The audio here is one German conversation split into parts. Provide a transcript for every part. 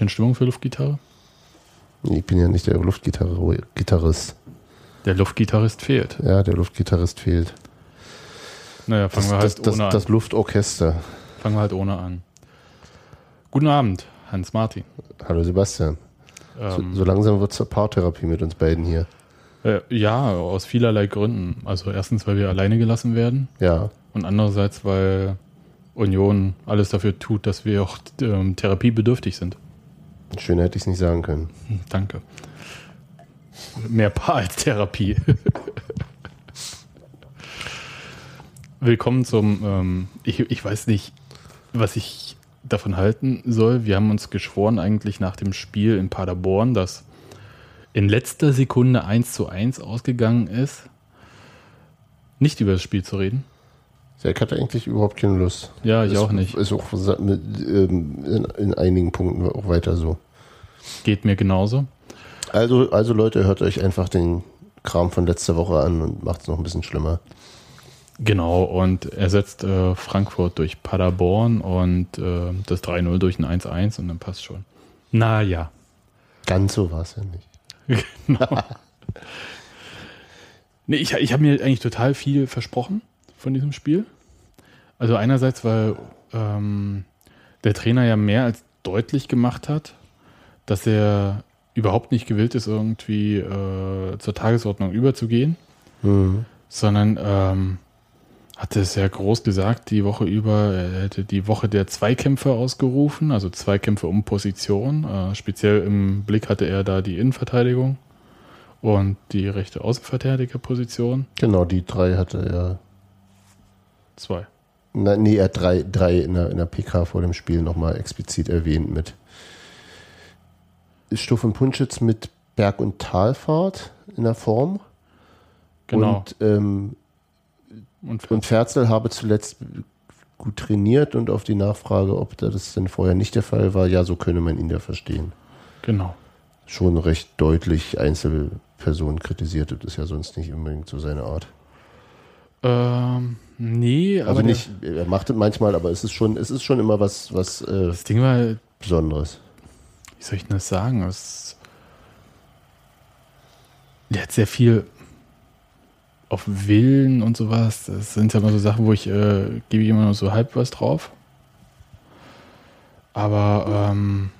In Stimmung für Luftgitarre? Ich bin ja nicht der Luftgitarre Gitarrist. Der Luftgitarrist fehlt. Ja, der Luftgitarrist fehlt. Naja, fangen Das, wir das, halt das, ohne an. das Luftorchester. Fangen wir halt ohne an. Guten Abend, Hans Martin. Hallo Sebastian. So, Ähm, so langsam wird es zur Paartherapie mit uns beiden hier. äh, ja, aus vielerlei Gründen. Also erstens, weil wir alleine gelassen werden Ja, und andererseits, weil Union alles dafür tut, dass wir auch ähm, therapiebedürftig sind. Schöner hätte ich es nicht sagen können. Hm, Danke. Mehr Paar als Therapie. Willkommen zum, ähm, ich, ich weiß nicht, was ich davon halten soll. Wir haben uns geschworen, eigentlich nach dem Spiel in Paderborn, das in letzter Sekunde 1 zu 1 ausgegangen ist, nicht über das Spiel zu reden. Ja, ich hatte eigentlich überhaupt keine Lust. Ja, ich ist, auch nicht. Ist auch ähm, in, in einigen Punkten auch weiter so. Geht mir genauso. Also, also Leute, hört euch einfach den Kram von letzter Woche an und macht es noch ein bisschen schlimmer. Genau, und er setzt äh, Frankfurt durch Paderborn und äh, das 3-0 durch ein 1-1 und dann passt schon. Naja. Ganz so war es ja nicht. Genau. nee, ich ich habe mir eigentlich total viel versprochen von diesem Spiel. Also einerseits, weil ähm, der Trainer ja mehr als deutlich gemacht hat, dass er überhaupt nicht gewillt ist, irgendwie äh, zur Tagesordnung überzugehen, Mhm. sondern ähm, hatte es ja groß gesagt, die Woche über, er hätte die Woche der Zweikämpfe ausgerufen, also Zweikämpfe um Position. Äh, speziell im Blick hatte er da die Innenverteidigung und die rechte Außenverteidigerposition. Genau, die drei hatte er. Zwei. Na, nee, er hat drei, drei in, der, in der PK vor dem Spiel nochmal explizit erwähnt mit Stuff und Punschitz mit Berg- und Talfahrt in der Form. Genau. Und, ähm, Und, und Ferzel habe zuletzt gut trainiert und auf die Nachfrage, ob das denn vorher nicht der Fall war, ja, so könne man ihn ja verstehen. genau. Schon recht deutlich Einzelpersonen kritisiert, das ist ja sonst nicht unbedingt so seine Art. Ähm, nee, aber Also der- nicht, er macht es manchmal, aber es ist schon, es ist schon immer was, was äh, das Ding war, wie Besonderes. soll ich denn das sagen? Es, der hat sehr viel auf Willen und sowas. Das sind ja immer so Sachen, wo ich äh, gebe ich immer nur so halb was drauf. Aber ähm,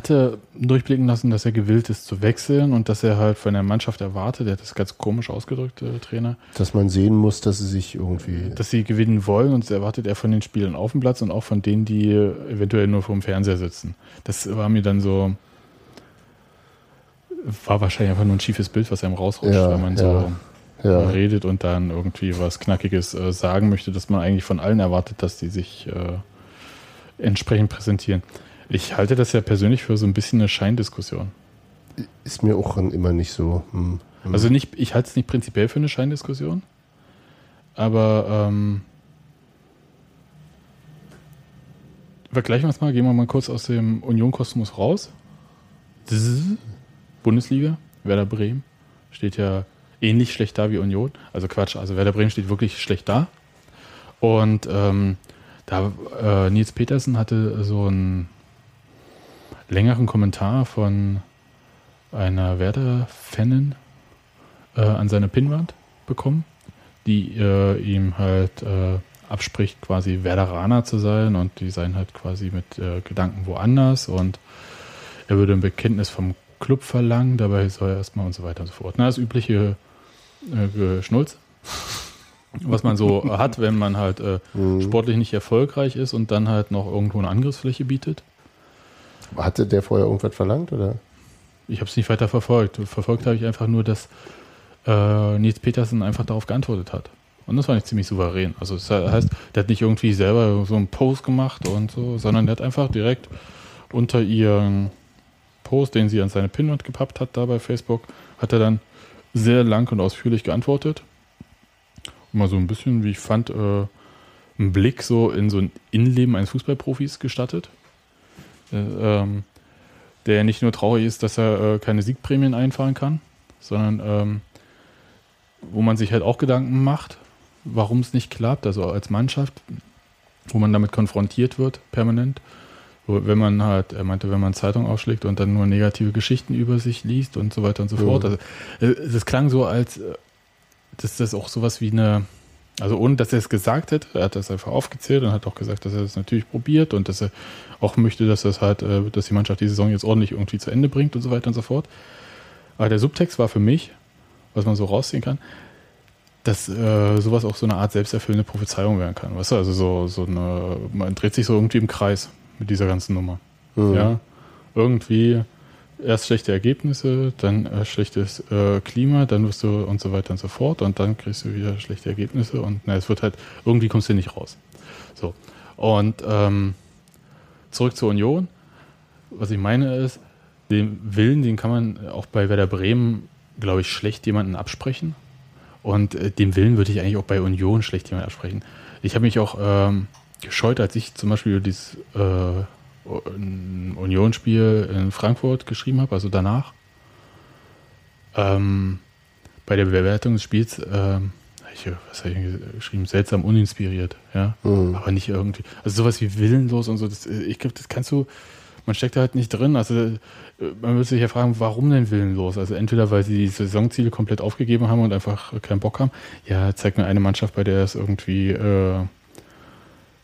hatte durchblicken lassen, dass er gewillt ist zu wechseln und dass er halt von der Mannschaft erwartet, er hat das ganz komisch ausgedrückt, der Trainer, Dass man sehen muss, dass sie sich irgendwie. dass sie gewinnen wollen und das erwartet er von den Spielern auf dem Platz und auch von denen, die eventuell nur vorm Fernseher sitzen. Das war mir dann so, war wahrscheinlich einfach nur ein schiefes Bild, was einem rausrutscht, Ja, wenn man ja, so ja. redet und dann irgendwie was Knackiges äh, sagen möchte, dass man eigentlich von allen erwartet, dass die sich äh, entsprechend präsentieren. Ich halte das ja persönlich für so ein bisschen eine Scheindiskussion. Ist mir auch immer nicht so. Hm, hm. Also nicht, ich halte es nicht prinzipiell für eine Scheindiskussion, aber ähm, vergleichen wir es mal, gehen wir mal kurz aus dem Union-Kosmos raus. Bundesliga, Werder Bremen steht ja ähnlich schlecht da wie Union. Also Quatsch, also Werder Bremen steht wirklich schlecht da. Und ähm, da äh, Nils Petersen hatte so einen längeren Kommentar von einer Werder-Fanin äh, an seine Pinnwand bekommen, die äh, ihm halt äh, abspricht, quasi Werderaner zu sein und die seien halt quasi mit äh, Gedanken woanders und er würde ein Bekenntnis vom Club verlangen, dabei soll er erstmal und so weiter und so fort. Na, das übliche äh, Schnulz, was man so hat, wenn man halt äh, Mhm. sportlich nicht erfolgreich ist und dann halt noch irgendwo eine Angriffsfläche bietet. Hatte der vorher irgendwas verlangt? Oder? Ich habe es nicht weiter verfolgt. Verfolgt habe ich einfach nur, dass äh, Nils Petersen einfach darauf geantwortet hat. Und das war nicht ziemlich souverän. Also das heißt, der hat nicht irgendwie selber so einen Post gemacht und so, sondern der hat einfach direkt unter ihren Post, den sie an seine Pinwand gepappt hat, da bei Facebook, hat er dann sehr lang und ausführlich geantwortet. Mal so ein bisschen, wie ich fand, äh, einen Blick so in so ein Innenleben eines Fußballprofis gestattet. Äh, ähm, der ja nicht nur traurig ist, dass er äh, keine Siegprämien einfahren kann, sondern ähm, wo man sich halt auch Gedanken macht, warum es nicht klappt, also als Mannschaft, wo man damit konfrontiert wird, permanent. Wenn man halt, er meinte, wenn man Zeitung aufschlägt und dann nur negative Geschichten über sich liest und so weiter und so Ja. fort. Also, äh, das klang so, als äh, dass das auch sowas wie eine, also ohne dass er es gesagt hätte, er hat das einfach aufgezählt und hat auch gesagt, dass er das natürlich probiert und dass er auch möchte, dass das halt, äh, dass die Mannschaft die Saison jetzt ordentlich irgendwie zu Ende bringt und so weiter und so fort. Aber der Subtext war für mich, was man so rausziehen kann, dass äh, sowas auch so eine Art selbsterfüllende Prophezeiung werden kann. Weißt du, also so, so eine, man dreht sich so irgendwie im Kreis mit dieser ganzen Nummer. Mhm. Ja, irgendwie erst schlechte Ergebnisse, dann äh, schlechtes äh, Klima, dann wirst du und so weiter und so fort und dann kriegst du wieder schlechte Ergebnisse und na, es wird halt, irgendwie kommst du nicht raus. So. Und ähm, zurück zur Union. Was ich meine ist, den Willen, den kann man auch bei Werder Bremen, glaube ich, schlecht jemanden absprechen. Und äh, den Willen würde ich eigentlich auch bei Union schlecht jemanden absprechen. Ich habe mich auch ähm, gescheut, als ich zum Beispiel dieses äh, ein Unionsspiel in Frankfurt geschrieben habe, also danach. Ähm, bei der Bewertung des Spiels, ähm, ich, was habe ich geschrieben? Seltsam uninspiriert, ja. Mhm. Aber nicht irgendwie. Also sowas wie willenlos und so, das, äh, ich glaube, das kannst du, man steckt da halt nicht drin. Also äh, man würde sich ja fragen, warum denn willenlos? Also entweder, weil sie die Saisonziele komplett aufgegeben haben und einfach keinen Bock haben. Ja, zeig mir eine Mannschaft, bei der es irgendwie äh,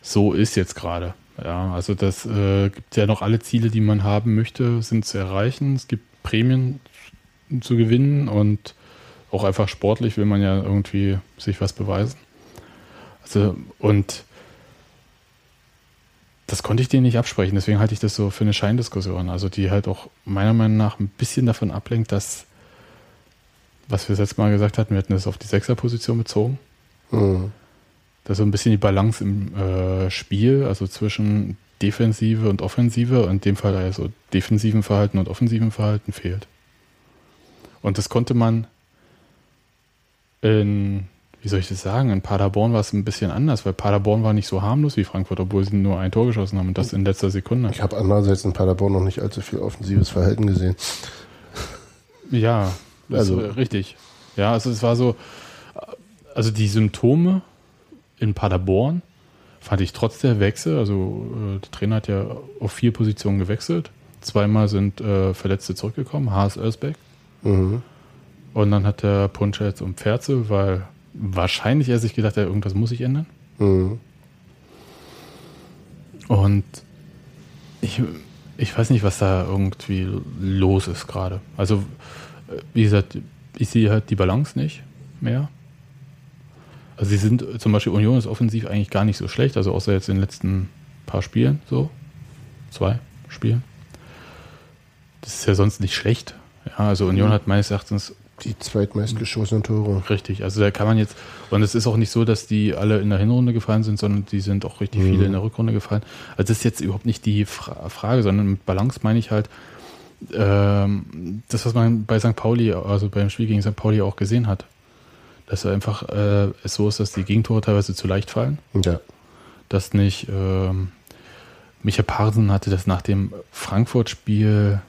so ist jetzt gerade. Ja, also das äh, gibt ja noch alle Ziele, die man haben möchte, sind zu erreichen. Es gibt Prämien zu gewinnen und auch einfach sportlich will man ja irgendwie sich was beweisen. Also und das konnte ich denen nicht absprechen, deswegen halte ich das so für eine Scheindiskussion. Also die halt auch meiner Meinung nach ein bisschen davon ablenkt, dass, was wir das letzte Mal gesagt hatten, wir hatten das auf die Sechserposition bezogen, Mhm. Dass so ein bisschen die Balance im äh, Spiel, also zwischen Defensive und Offensive, in dem Fall also defensiven Verhalten und offensiven Verhalten fehlt. Und das konnte man in, wie soll ich das sagen, in Paderborn war es ein bisschen anders, weil Paderborn war nicht so harmlos wie Frankfurt, obwohl sie nur ein Tor geschossen haben und das in letzter Sekunde. Ich habe andererseits in Paderborn noch nicht allzu viel offensives Verhalten gesehen. Ja, das Also- ist richtig. Ja, also es war so, also die Symptome in Paderborn fand ich trotz der Wechsel, also äh, der Trainer hat ja auf vier Positionen gewechselt. Zweimal sind äh, Verletzte zurückgekommen, Haas Özbeck. Mhm. Und dann hat der Puncher jetzt um Pferze, weil wahrscheinlich er sich gedacht hat, irgendwas muss sich ändern. Mhm. Und ich, ich weiß nicht, was da irgendwie los ist gerade. Also, äh, wie gesagt, ich sehe halt die Balance nicht mehr. Also sie sind zum Beispiel Union ist offensiv eigentlich gar nicht so schlecht, also außer jetzt in den letzten paar Spielen, so zwei Spielen. Das ist ja sonst nicht schlecht. Ja, also Union hat meines Erachtens Die zweitmeist geschossenen Tore. Richtig, also da kann man jetzt, und es ist auch nicht so, dass die alle in der Hinrunde gefallen sind, sondern die sind auch richtig Mhm. viele in der Rückrunde gefallen. Also das ist jetzt überhaupt nicht die Fra Frage, sondern mit Balance meine ich halt, ähm, das, was man bei St. Pauli, also beim Spiel gegen St. Pauli auch gesehen hat, dass einfach äh, es so ist, dass die Gegentore teilweise zu leicht fallen, Ja. dass nicht, ähm, Micha Parsen hatte das nach dem Frankfurt-Spiel,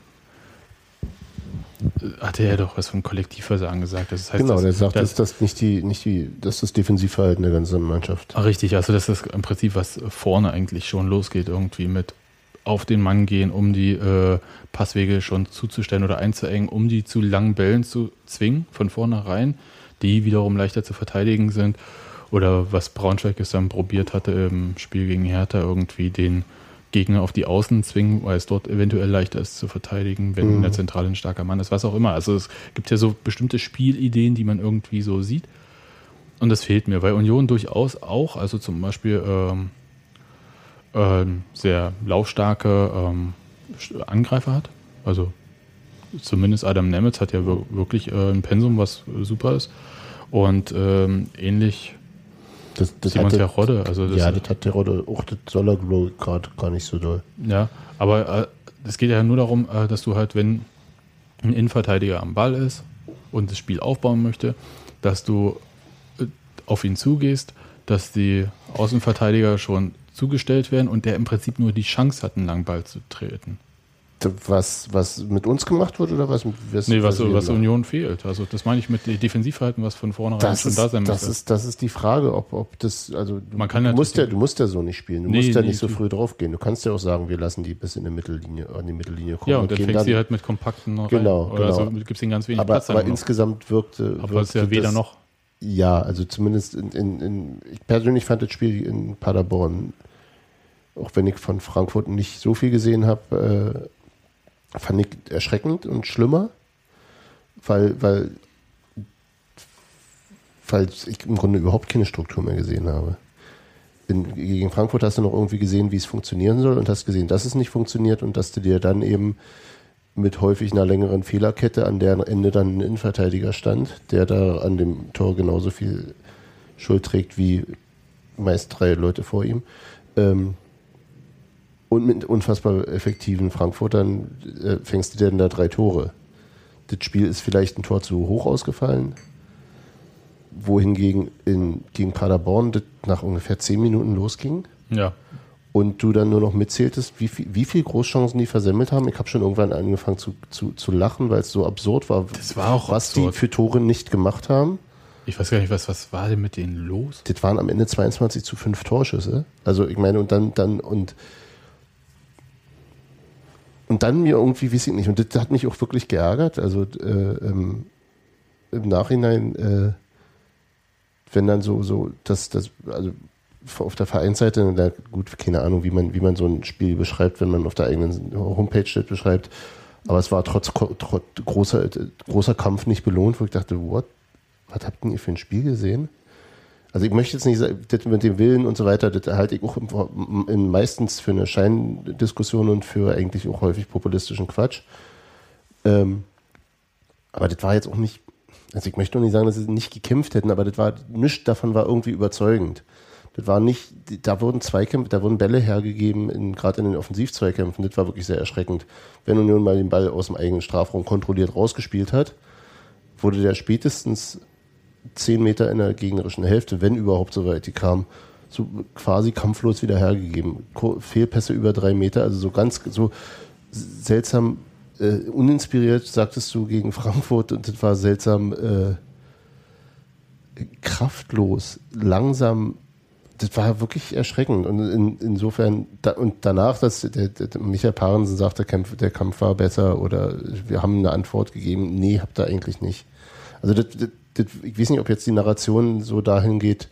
äh, hatte er doch was vom Kollektivversagen gesagt. Das heißt, Genau, dass- der sagt, dass- dass das nicht die, nicht die, das ist das Defensivverhalten der ganzen Mannschaft. Ah, Richtig, also das ist im Prinzip, was vorne eigentlich schon losgeht, irgendwie mit auf den Mann gehen, um die äh, Passwege schon zuzustellen oder einzuengen, um die zu langen Bällen zu zwingen, von vornherein, die wiederum leichter zu verteidigen sind. Oder was Braunschweig gestern probiert hatte im Spiel gegen Hertha, irgendwie den Gegner auf die Außen zwingen, weil es dort eventuell leichter ist zu verteidigen, wenn in der Zentrale ein starker Mann ist, was auch immer. Also es gibt ja so bestimmte Spielideen, die man irgendwie so sieht. Und das fehlt mir, weil Union durchaus auch, also zum Beispiel ähm, ähm, sehr laufstarke ähm, Angreifer hat. Also zumindest Adam Nemitz hat ja wir- wirklich äh, ein Pensum, was äh, super ist. Und ähm, ähnlich Das, das Simon hat der, Terodde. Also das, ja, das hat der Rodde, auch das soll er gerade gar nicht so doll. Ja, aber äh, es geht ja nur darum, äh, dass du halt, wenn ein Innenverteidiger am Ball ist und das Spiel aufbauen möchte, dass du äh, auf ihn zugehst, dass die Außenverteidiger schon zugestellt werden und der im Prinzip nur die Chance hat, einen langen Ball zu treten. Was, was mit uns gemacht wird oder was, was Nee, was, was machen? Union fehlt. Also das meine ich mit Defensivverhalten, was von vornherein das schon ist, da sein das müsste. ist, das ist die Frage, ob, ob das, also du, Man kann du, musst ja, du musst ja so nicht spielen. Du Nee, musst ja nee, nicht so früh draufgehen. Du kannst ja auch sagen, wir lassen die bis in die Mittellinie, an die Mittellinie kommen. ja, und dann gehen fängst du dann- halt mit kompakten noch Genau. Oder genau. so gibst ihnen ganz wenig aber, Platz. dann aber insgesamt wirkte, aber es ist ja wirkte weder das, noch. Ja, also zumindest in, in, in, ich persönlich fand das Spiel in Paderborn, auch wenn ich von Frankfurt nicht so viel gesehen habe, äh, fand ich erschreckend und schlimmer, weil, weil, weil ich im Grunde überhaupt keine Struktur mehr gesehen habe. In, gegen Frankfurt hast du noch irgendwie gesehen, wie es funktionieren soll und hast gesehen, dass es nicht funktioniert und dass du dir dann eben mit häufig einer längeren Fehlerkette, an deren Ende dann ein Innenverteidiger stand, der da an dem Tor genauso viel Schuld trägt wie meist drei Leute vor ihm. Ähm, und mit unfassbar effektiven Frankfurtern äh, fängst du dann da drei Tore. Das Spiel ist vielleicht ein Tor zu hoch ausgefallen, wohingegen in, gegen Paderborn das nach ungefähr zehn Minuten losging Ja. und du dann nur noch mitzähltest, wie viel, wie viel Großchancen die versemmelt haben. Ich habe schon irgendwann angefangen zu, zu, zu lachen, weil es so absurd war, war was absurd. die für Tore nicht gemacht haben. Ich weiß gar nicht, was, was war denn mit denen los? Das waren am Ende 22 zu 5 Torschüsse. Also ich meine, und dann, dann, und und dann mir irgendwie, weiß ich nicht, und das hat mich auch wirklich geärgert. Also äh, ähm, im Nachhinein, äh, wenn dann so, so, das, das, also auf der Vereinsseite, da, gut, keine Ahnung, wie man, wie man so ein Spiel beschreibt, wenn man auf der eigenen Homepage das beschreibt. Aber es war trotz, trotz großer, großer Kampf nicht belohnt, wo ich dachte, what? Was habt ihr für ein Spiel gesehen? Also ich möchte jetzt nicht sagen, das mit dem Willen und so weiter, das halte ich auch im, meistens für eine Scheindiskussion und für eigentlich auch häufig populistischen Quatsch. Ähm, aber das war jetzt auch nicht, also ich möchte auch nicht sagen, dass sie nicht gekämpft hätten, aber das war, nichts davon war irgendwie überzeugend. Das war nicht, da wurden Zweikämpfe, da wurden Bälle hergegeben, in, gerade in den Offensivzweikämpfen, das war wirklich sehr erschreckend. Wenn Union mal den Ball aus dem eigenen Strafraum kontrolliert rausgespielt hat, wurde der spätestens zehn Meter in der gegnerischen Hälfte, wenn überhaupt so weit die kam, so quasi kampflos wieder hergegeben. Fehlpässe über drei Meter, also so ganz so seltsam äh, uninspiriert, sagtest du gegen Frankfurt und das war seltsam äh, kraftlos, langsam. Das war wirklich erschreckend und in, insofern da, und danach, dass der, der Michael Parensen sagt, der Kampf, der Kampf war besser oder wir haben eine Antwort gegeben. Nee, habt ihr eigentlich nicht. Also das, das, das, ich weiß nicht, ob jetzt die Narration so dahin geht,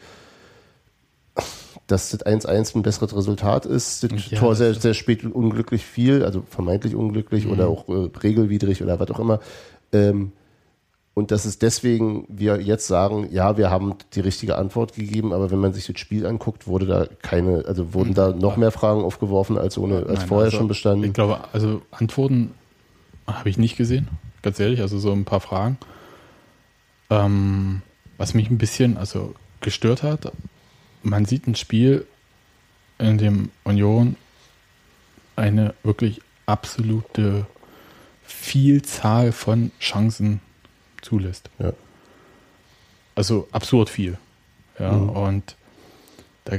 dass das 1-1 ein besseres Resultat ist. Das Ja, Tor sehr, sehr spät unglücklich fiel, also vermeintlich unglücklich oder auch äh, regelwidrig oder was auch immer. Ähm, und dass es deswegen wir jetzt sagen, ja, wir haben die richtige Antwort gegeben, aber wenn man sich das Spiel anguckt, wurde da keine, also wurden da noch mehr Fragen aufgeworfen als ohne, als Nein, vorher also, schon bestanden. Ich glaube, also Antworten habe ich nicht gesehen, ganz ehrlich, also so ein paar Fragen. Ähm, was mich ein bisschen also gestört hat, man sieht ein Spiel, in dem Union eine wirklich absolute Vielzahl von Chancen zulässt. Ja. Also absurd viel. Ja, Mhm. und da,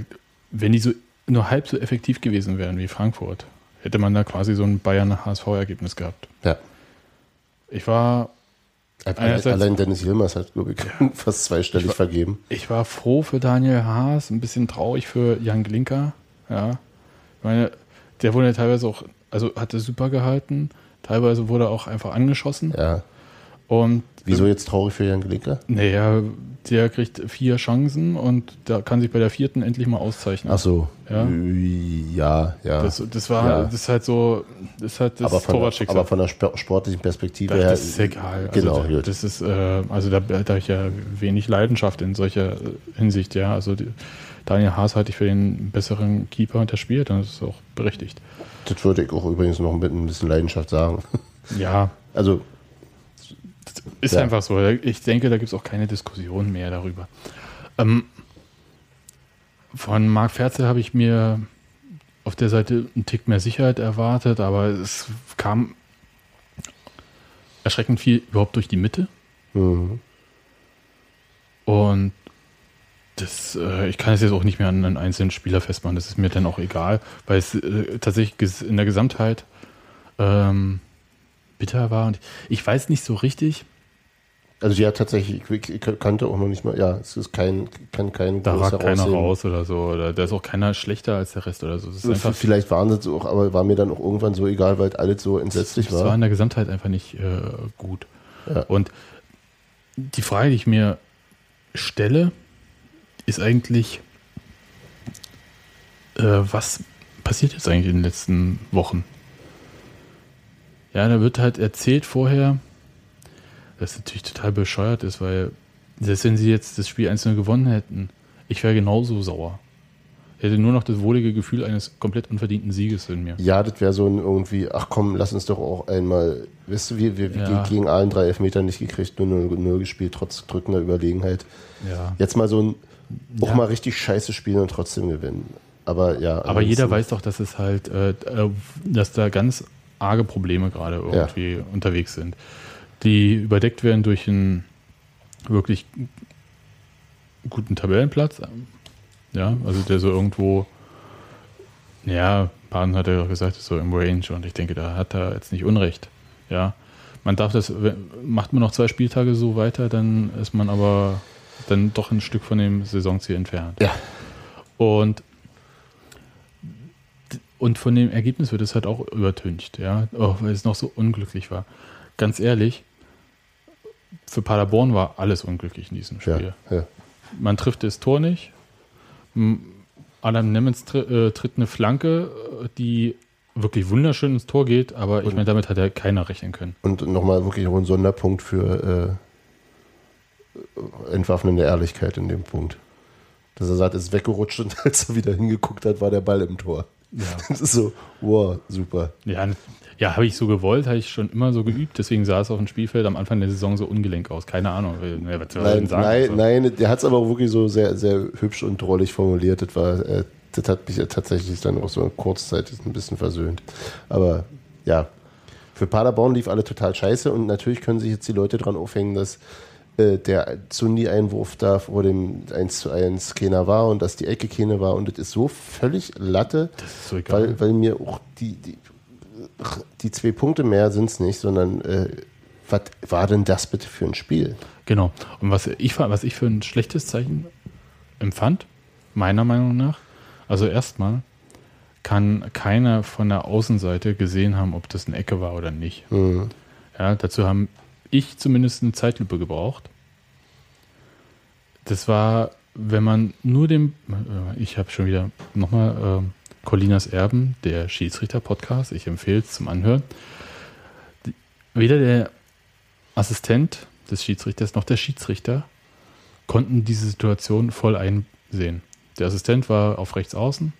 wenn die so nur halb so effektiv gewesen wären wie Frankfurt, hätte man da quasi so ein Bayern-HSV-Ergebnis gehabt. Ja. Ich war, Einerseits- allein Dennis Yilmaz hat, glaube ich, fast zweistellig Ich war- vergeben. ich war froh für Daniel Haas, ein bisschen traurig für Jan Glinker. Ja. Ich meine, der wurde ja teilweise auch, also hatte super gehalten, teilweise wurde er auch einfach angeschossen. Ja. Und Wieso jetzt traurig für Jan Glinker? naja, der kriegt vier Chancen und der kann sich bei der vierten endlich mal auszeichnen. Ach so. Ja. Ja, ja. Das, das war, Ja. das ist halt so, das ist halt das aber, von der, aber von der Sp- sportlichen Perspektive Das, her. das ist egal. Also Genau, da- gut. das ist, äh, also da, da habe ich ja wenig Leidenschaft in solcher äh, Hinsicht, ja. Also die, Daniel Haas halte ich für den besseren Keeper und der spielt, und das ist auch berechtigt. Das würde ich auch übrigens noch mit ein bisschen Leidenschaft sagen. Ja, Also, ist Ja. einfach so. Ich denke, da gibt es auch keine Diskussion mehr darüber. Ähm, von Marc Ferzel habe ich mir auf der Seite einen Tick mehr Sicherheit erwartet, aber es kam erschreckend viel überhaupt durch die Mitte. Mhm. Und das, äh, ich kann es jetzt auch nicht mehr an einen einzelnen Spieler festmachen. Das ist mir dann auch egal, weil es äh, tatsächlich in der Gesamtheit ähm, bitter war. Und ich weiß nicht so richtig, Also ja, tatsächlich, ich, kannte auch noch nicht mal, ja, es ist kein, kann kein da großer ragt keiner rausheben. raus oder so. Oder da ist auch keiner schlechter als der Rest oder so. Vielleicht waren sie es auch, aber war mir dann auch irgendwann so egal, weil alles so entsetzlich das war war. in der Gesamtheit einfach nicht äh, gut. Ja. Und die Frage, die ich mir stelle, ist eigentlich, äh, was passiert jetzt eigentlich in den letzten Wochen? Ja, da wird halt erzählt vorher, dass natürlich total bescheuert ist, weil selbst wenn sie jetzt das Spiel einzeln gewonnen hätten, ich wäre genauso sauer. Ich hätte nur noch das wohlige Gefühl eines komplett unverdienten Sieges in mir. Ja, das wäre so ein irgendwie, ach komm, lass uns doch auch einmal, weißt du, wir, wir Ja. gegen allen drei Elfmeter nicht gekriegt, nur 0 gespielt, trotz drückender Überlegenheit. Ja. Jetzt mal so ein, auch Ja. mal richtig scheiße spielen und trotzdem gewinnen. Aber ja. Aber jeder weiß doch, dass es halt, äh, äh, dass da ganz arge Probleme gerade irgendwie unterwegs sind, die überdeckt werden durch einen wirklich guten Tabellenplatz. Ja, also der so irgendwo, ja, Baden hat ja auch gesagt, ist so im Range und ich denke, da hat er jetzt nicht Unrecht. Ja, man darf das, macht man noch zwei Spieltage so weiter, dann ist man aber dann doch ein Stück von dem Saisonziel entfernt. Ja. Und und von dem Ergebnis wird es halt auch übertüncht, ja, auch weil es noch so unglücklich war. Ganz ehrlich, für Paderborn war alles unglücklich in diesem Spiel. Ja, ja. Man trifft das Tor nicht. Adam Nemitz tri äh, tritt eine Flanke, die wirklich wunderschön ins Tor geht, aber ich meine, damit hat ja keiner rechnen können. Und nochmal wirklich auch ein Sonderpunkt für äh, entwaffnende Ehrlichkeit in dem Punkt. Dass er sagt, es ist weggerutscht und als er wieder hingeguckt hat, war der Ball im Tor. Ja, Das ist so, wow, super. ja, ja habe ich so gewollt, habe ich schon immer so geübt, deswegen sah es auf dem Spielfeld am Anfang der Saison so ungelenk aus. Keine Ahnung, ne, was soll er Nein, sagen? nein, Also, nein, der hat es aber auch wirklich so sehr, sehr hübsch und drollig formuliert. Das, war, äh, das hat mich ja tatsächlich dann auch so kurzzeitig ein bisschen versöhnt. Aber ja, für Paderborn lief alle total scheiße und natürlich können sich jetzt die Leute dran aufhängen, dass äh, der Zundi-Einwurf da vor dem 1 zu 1 keiner war und dass die Ecke keine war und das ist so völlig Latte, so weil, weil mir auch die, die, die zwei Punkte mehr sind es nicht, sondern äh, was war denn das bitte für ein Spiel? Genau. Und was ich, was ich für ein schlechtes Zeichen empfand, meiner Meinung nach, also erstmal kann keiner von der Außenseite gesehen haben, ob das eine Ecke war oder nicht. Mhm. Ja, dazu haben ich zumindest eine Zeitlupe gebraucht. Das war, wenn man nur dem, ich habe schon wieder nochmal äh, Colinas Erben, der Schiedsrichter-Podcast, ich empfehle es zum Anhören. Weder der Assistent des Schiedsrichters noch der Schiedsrichter konnten diese Situation voll einsehen. Der Assistent war auf rechts außen.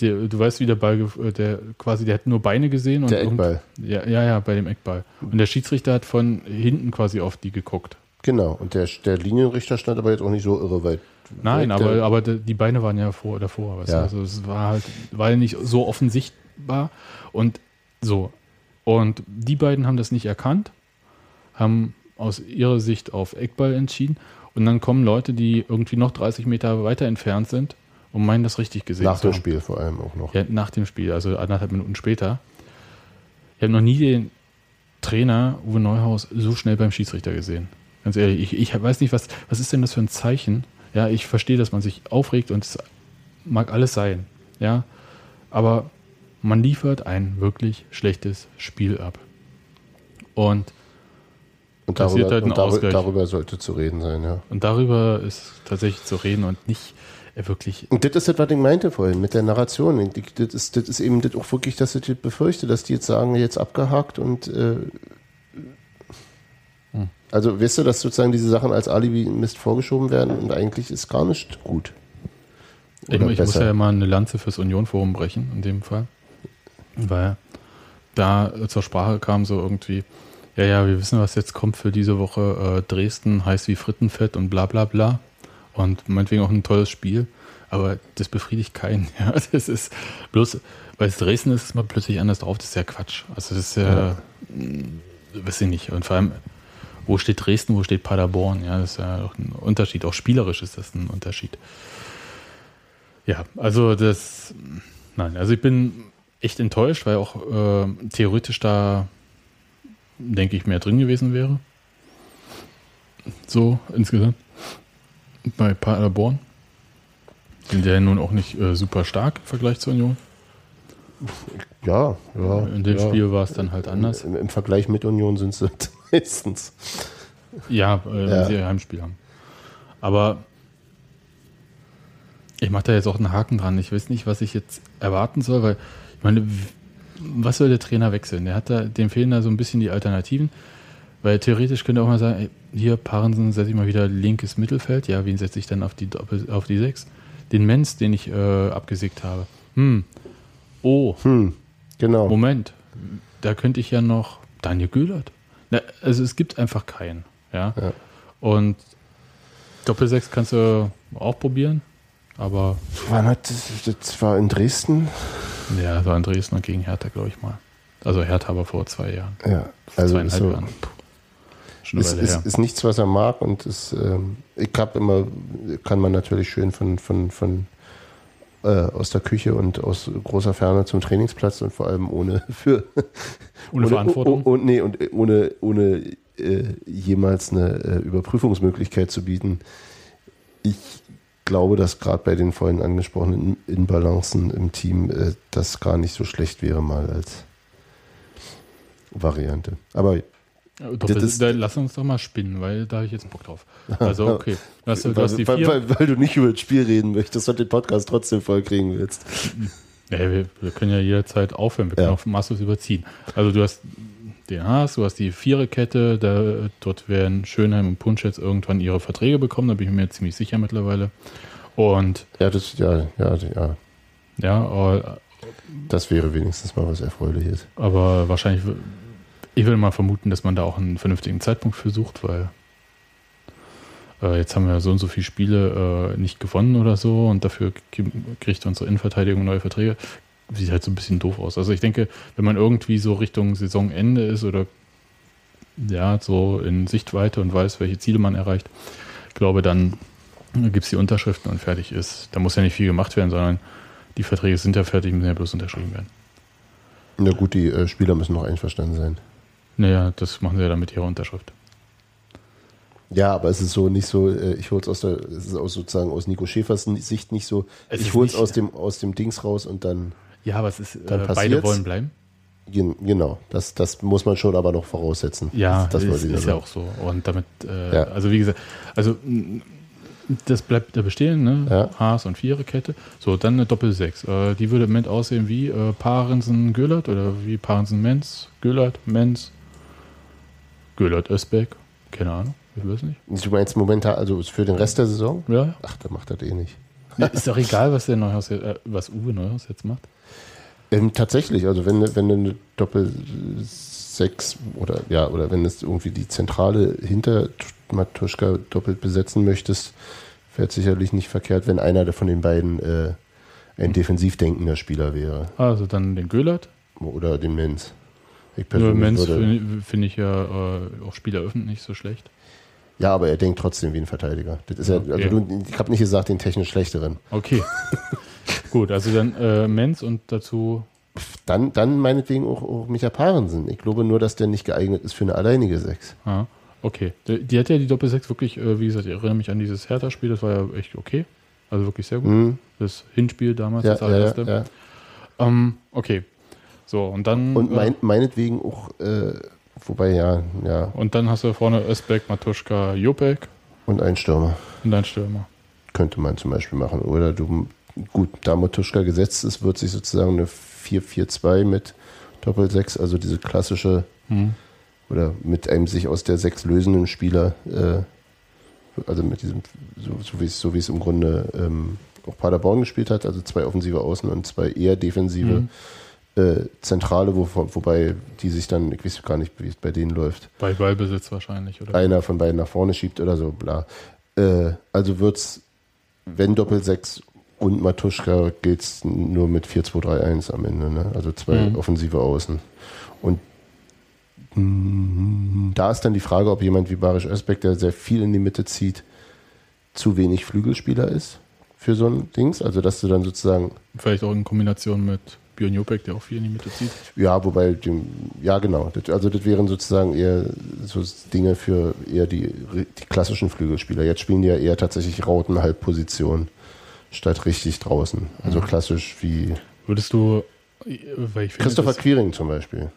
Der, du weißt, wie der Ball, äh, der quasi, der hat nur Beine gesehen. Und Der Eckball. Ja, ja, ja, bei dem Eckball. Und der Schiedsrichter hat von hinten quasi auf die geguckt. Genau, und der, der Linienrichter stand aber jetzt auch nicht so irre weit. Nein, aber, Der- aber die Beine waren ja vor, davor. Weißt Ja. du? Also es war halt, war nicht so offensichtbar. Und so. Und die beiden haben das nicht erkannt, haben aus ihrer Sicht auf Eckball entschieden. Und dann kommen Leute, die irgendwie noch 30 Meter weiter entfernt sind und meinen das richtig gesehen nach dem. Spiel vor allem auch noch. Ja, nach dem Spiel, also anderthalb Minuten später. Ich habe noch nie den Trainer Uwe Neuhaus so schnell beim Schiedsrichter gesehen. Ganz ehrlich, ich, ich weiß nicht, was, was ist denn das für ein Zeichen? Ja, ich verstehe, dass man sich aufregt und es mag alles sein. Ja, aber man liefert ein wirklich schlechtes Spiel ab. Und, Und passiert darüber, halt ein und darüber, darüber sollte zu reden sein, ja. und darüber ist tatsächlich zu reden und nicht wirklich. Und das ist das, was ich meinte vorhin mit der Narration. Das ist, das ist eben das auch wirklich, dass ich das befürchte, dass die jetzt sagen, jetzt abgehakt und äh, Hm. also weißt du, dass sozusagen diese Sachen als Alibi-Mist vorgeschoben werden und eigentlich ist gar nicht gut. Ich, Oder ich muss ja mal eine Lanze fürs Union-Forum brechen, in dem Fall. Weil da zur Sprache kam so irgendwie, ja, ja, wir wissen, was jetzt kommt für diese Woche. Äh, Dresden heiß wie Frittenfett und bla bla bla. Und meinetwegen auch ein tolles Spiel. aber das befriedigt keinen. Ja, das ist bloß, weil es Dresden ist, ist man plötzlich anders drauf. Das ist ja Quatsch. Also das ist ja, mh, weiß ich nicht. Und vor allem, wo steht Dresden, wo steht Paderborn? Ja, das ist ja auch ein Unterschied. Auch spielerisch ist das ein Unterschied. Ja, also das, nein, also ich bin echt enttäuscht, weil auch äh, theoretisch da, denke ich, mehr drin gewesen wäre. So insgesamt. Bei Paderborn. Sind ja nun auch nicht äh, super stark im Vergleich zur Union. Ja, ja. In dem ja. Spiel war es dann halt anders. Im, Im Vergleich mit Union sind sie meistens. Ja, äh, wenn Ja. sie ihr Heimspiel haben. Aber ich mache da jetzt auch einen Haken dran. Ich weiß nicht, was ich jetzt erwarten soll, weil ich meine, was soll der Trainer wechseln? Der hat da, dem fehlen da so ein bisschen die Alternativen. Weil theoretisch könnte er auch mal sagen, ey, hier, Parensen setze ich mal wieder linkes Mittelfeld. Ja, wen setze ich dann auf die Doppel, auf die 6? Den Menz, den ich äh, abgesägt habe. Hm. Oh, Hm, genau. Moment, da könnte ich ja noch Daniel Güllert. Na, also es gibt einfach keinen. Ja. Ja. Und Doppelsechs kannst du auch probieren, aber Wann hat das, das war in Dresden? ja, das war in Dresden und gegen Hertha, glaube ich mal. Also Hertha aber vor zwei Jahren. Ja, also zweieinhalb so, Jahren. Schon ist, ist, ist nichts, was er mag und ist, ähm, ich habe immer, kann man natürlich schön von, von, von äh, aus der Küche und aus großer Ferne zum Trainingsplatz und vor allem ohne für Ohne Verantwortung. Und, nee, und ohne, ohne äh, jemals eine äh, Überprüfungsmöglichkeit zu bieten. Ich glaube, dass gerade bei den vorhin angesprochenen Inbalancen im Team äh, das gar nicht so schlecht wäre mal als Variante. Aber Doppel, das da, lass uns doch mal spinnen, weil da habe ich jetzt Bock drauf. Also, okay. Du weil, die weil, weil, weil du nicht über das Spiel reden möchtest und den Podcast trotzdem vollkriegen willst. Ja, wir, wir können ja jederzeit aufhören, wir können Ja. auch maßlos überziehen. Also du hast den Haas, du hast die Viererkette, da, dort werden Schönheim und Punsch jetzt irgendwann ihre Verträge bekommen, da bin ich mir ziemlich sicher mittlerweile. Und Ja, das, ja, ja, ja, ja, aber, das wäre wenigstens mal was Erfreuliches. aber wahrscheinlich, ich würde mal vermuten, dass man da auch einen vernünftigen Zeitpunkt für sucht, weil äh, jetzt haben wir so und so viele Spiele äh, nicht gewonnen oder so und dafür kriegt unsere Innenverteidigung neue Verträge. Sieht halt so ein bisschen doof aus. Also ich denke, wenn man irgendwie so Richtung Saisonende ist oder ja, so in Sichtweite und weiß, welche Ziele man erreicht, glaube dann gibt es die Unterschriften und fertig ist. Da muss ja nicht viel gemacht werden, sondern die Verträge sind ja fertig, müssen ja bloß unterschrieben werden. Na gut, die äh, Spieler müssen noch einverstanden sein. Naja, das machen sie ja dann mit ihrer Unterschrift. Ja, aber es ist so nicht so, äh, ich hol's aus der, es ist aus sozusagen aus Nico Schäfers Sicht nicht so, Es ich hol's nicht- aus dem, aus dem Dings raus und dann, Ja, aber es ist, Dann äh, beide wollen bleiben. gen- genau, das, das muss man schon aber noch voraussetzen. Ja, das, das ist, ist ja auch so. Und damit, äh, Ja. also wie gesagt, also das bleibt da bestehen, ne? Ja. Haas und Viererkette. So, dann eine Doppel-Sechs. Äh, die würde im Moment aussehen wie äh, Parensen Göllert oder wie Parensen Menz, Göllert, Menz, Göllert Özbeck. Keine Ahnung, ich weiß nicht. Du meinst momentan, also für den Rest der Saison? Ja, Ach, der macht das eh nicht. ja. ist doch egal, was der Neuhaus, jetzt- äh, was Uwe Neuhaus jetzt macht. Ähm, tatsächlich, also wenn, du- wenn du eine Doppel 6 oder ja, oder wenn es irgendwie die Zentrale hinter Matuschka doppelt besetzen möchtest, wäre es sicherlich nicht verkehrt, wenn einer von den beiden äh, ein defensiv denkender Spieler wäre. Also dann den Göllert. Oder den Menz. Ich Nur persönlich Menz finde find ich ja äh, auch Spieler öffnen nicht so schlecht. ja, aber er denkt trotzdem wie ein Verteidiger. Das ist ja, also du, ich habe nicht gesagt, den technisch schlechteren. Okay. Gut, also dann äh, Menz und dazu Dann, dann meinetwegen auch, auch Micha Parensen. Ich glaube nur, dass der nicht geeignet ist für eine alleinige Sechs. Ah, okay. Die, die hat ja die Doppel-6 wirklich, äh, wie gesagt, ich erinnere mich an dieses Hertha-Spiel, das war ja echt okay. Also wirklich sehr gut. Hm, Das Hinspiel damals, ja, das ja, ja, allererste. ja. Ähm, okay. So, und dann. Und äh, mein, meinetwegen auch, äh, wobei ja, ja, und dann hast du vorne Özbek, Matuschka, Jopek und ein Stürmer und dein Stürmer. könnte man zum Beispiel machen. Oder du, gut, da Matuschka gesetzt ist, wird sich sozusagen eine 4-4-2 mit Doppel-6, also diese klassische, Hm. oder mit einem sich aus der 6 lösenden Spieler, äh, also mit diesem, so, so wie es so es im Grunde ähm, auch Paderborn gespielt hat, also zwei offensive Außen und zwei eher defensive Mhm. Äh, Zentrale, wo, wobei die sich dann, ich weiß gar nicht, wie es bei denen läuft, Bei Ballbesitz wahrscheinlich, oder? einer von beiden nach vorne schiebt oder so, bla. Äh, also wird's, wenn Doppel-6 und Matuschka gilt es nur mit 4-2-3-1 am Ende. Ne? Also zwei Mhm. offensive Außen. Und mh, da ist dann die Frage, ob jemand wie Barisch Özbek, der sehr viel in die Mitte zieht, zu wenig Flügelspieler ist für so ein Dings. Also dass du dann sozusagen Vielleicht auch in Kombination mit Björn Jopek, der auch viel in die Mitte zieht. Ja, wobei, ja genau. Also das wären sozusagen eher so Dinge für eher die, die klassischen Flügelspieler. Jetzt spielen die ja eher tatsächlich Rautenhalbposition statt richtig draußen. Also klassisch wie Würdest du, weil ich finde, Christopher Quiring zum Beispiel.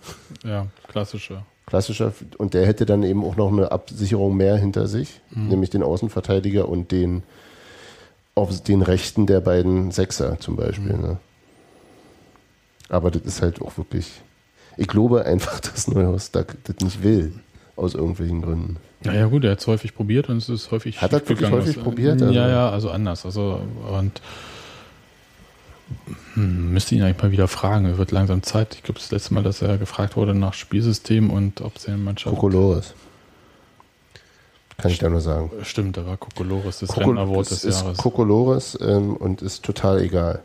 ja, klassischer. Klassischer, und der hätte dann eben auch noch eine Absicherung mehr hinter sich, nämlich den Außenverteidiger und den auf den rechten der beiden Sechser zum Beispiel. Ne? Aber das ist halt auch wirklich. Ich glaube einfach, dass Neuhaus da das nicht will. Aus irgendwelchen Gründen. Naja, gut, er hat es häufig probiert und es ist häufig Hat er wirklich schiefgegangen. häufig Das- probiert? Ja, Also- ja, also anders. Also, und hm, müsste ihn eigentlich mal wieder fragen. Es wird langsam Zeit. Ich glaube, das letzte Mal, dass er gefragt wurde nach Spielsystem und ob seine Mannschaft. Kokolores. Kann ich da nur sagen. Stimmt, da war Kokolores das Koko- Rentner-Award es des ist Jahres. Kokolores ähm, und ist total egal.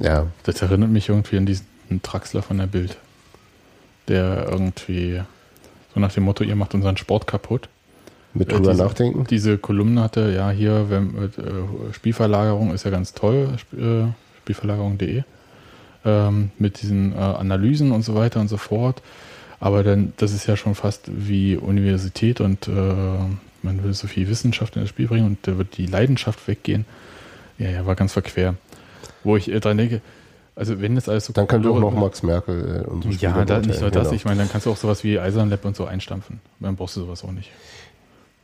Ja, Das erinnert mich irgendwie an diesen Traxler von der Bild. Der irgendwie so nach dem Motto, ihr macht unseren Sport kaputt. mit Äh, drüber diese- nachdenken. Diese Kolumne hatte, ja, hier, wenn, äh, Spielverlagerung ist ja ganz toll, äh, Spielverlagerung.de, ähm, mit diesen äh, Analysen und so weiter und so fort. Aber dann, das ist ja schon fast wie Universität und äh, man will so viel Wissenschaft in das Spiel bringen und da wird die Leidenschaft weggehen. Ja, ja, war ganz verquer. Wo ich äh, dran denke, also wenn das alles so Dann kann doch noch Kokolore- Max Merkel äh, unsere Spieler ja, da, nicht nur das. genau. Ich meine, dann kannst du auch sowas wie Eisernlab und so einstampfen. Dann brauchst du sowas auch nicht.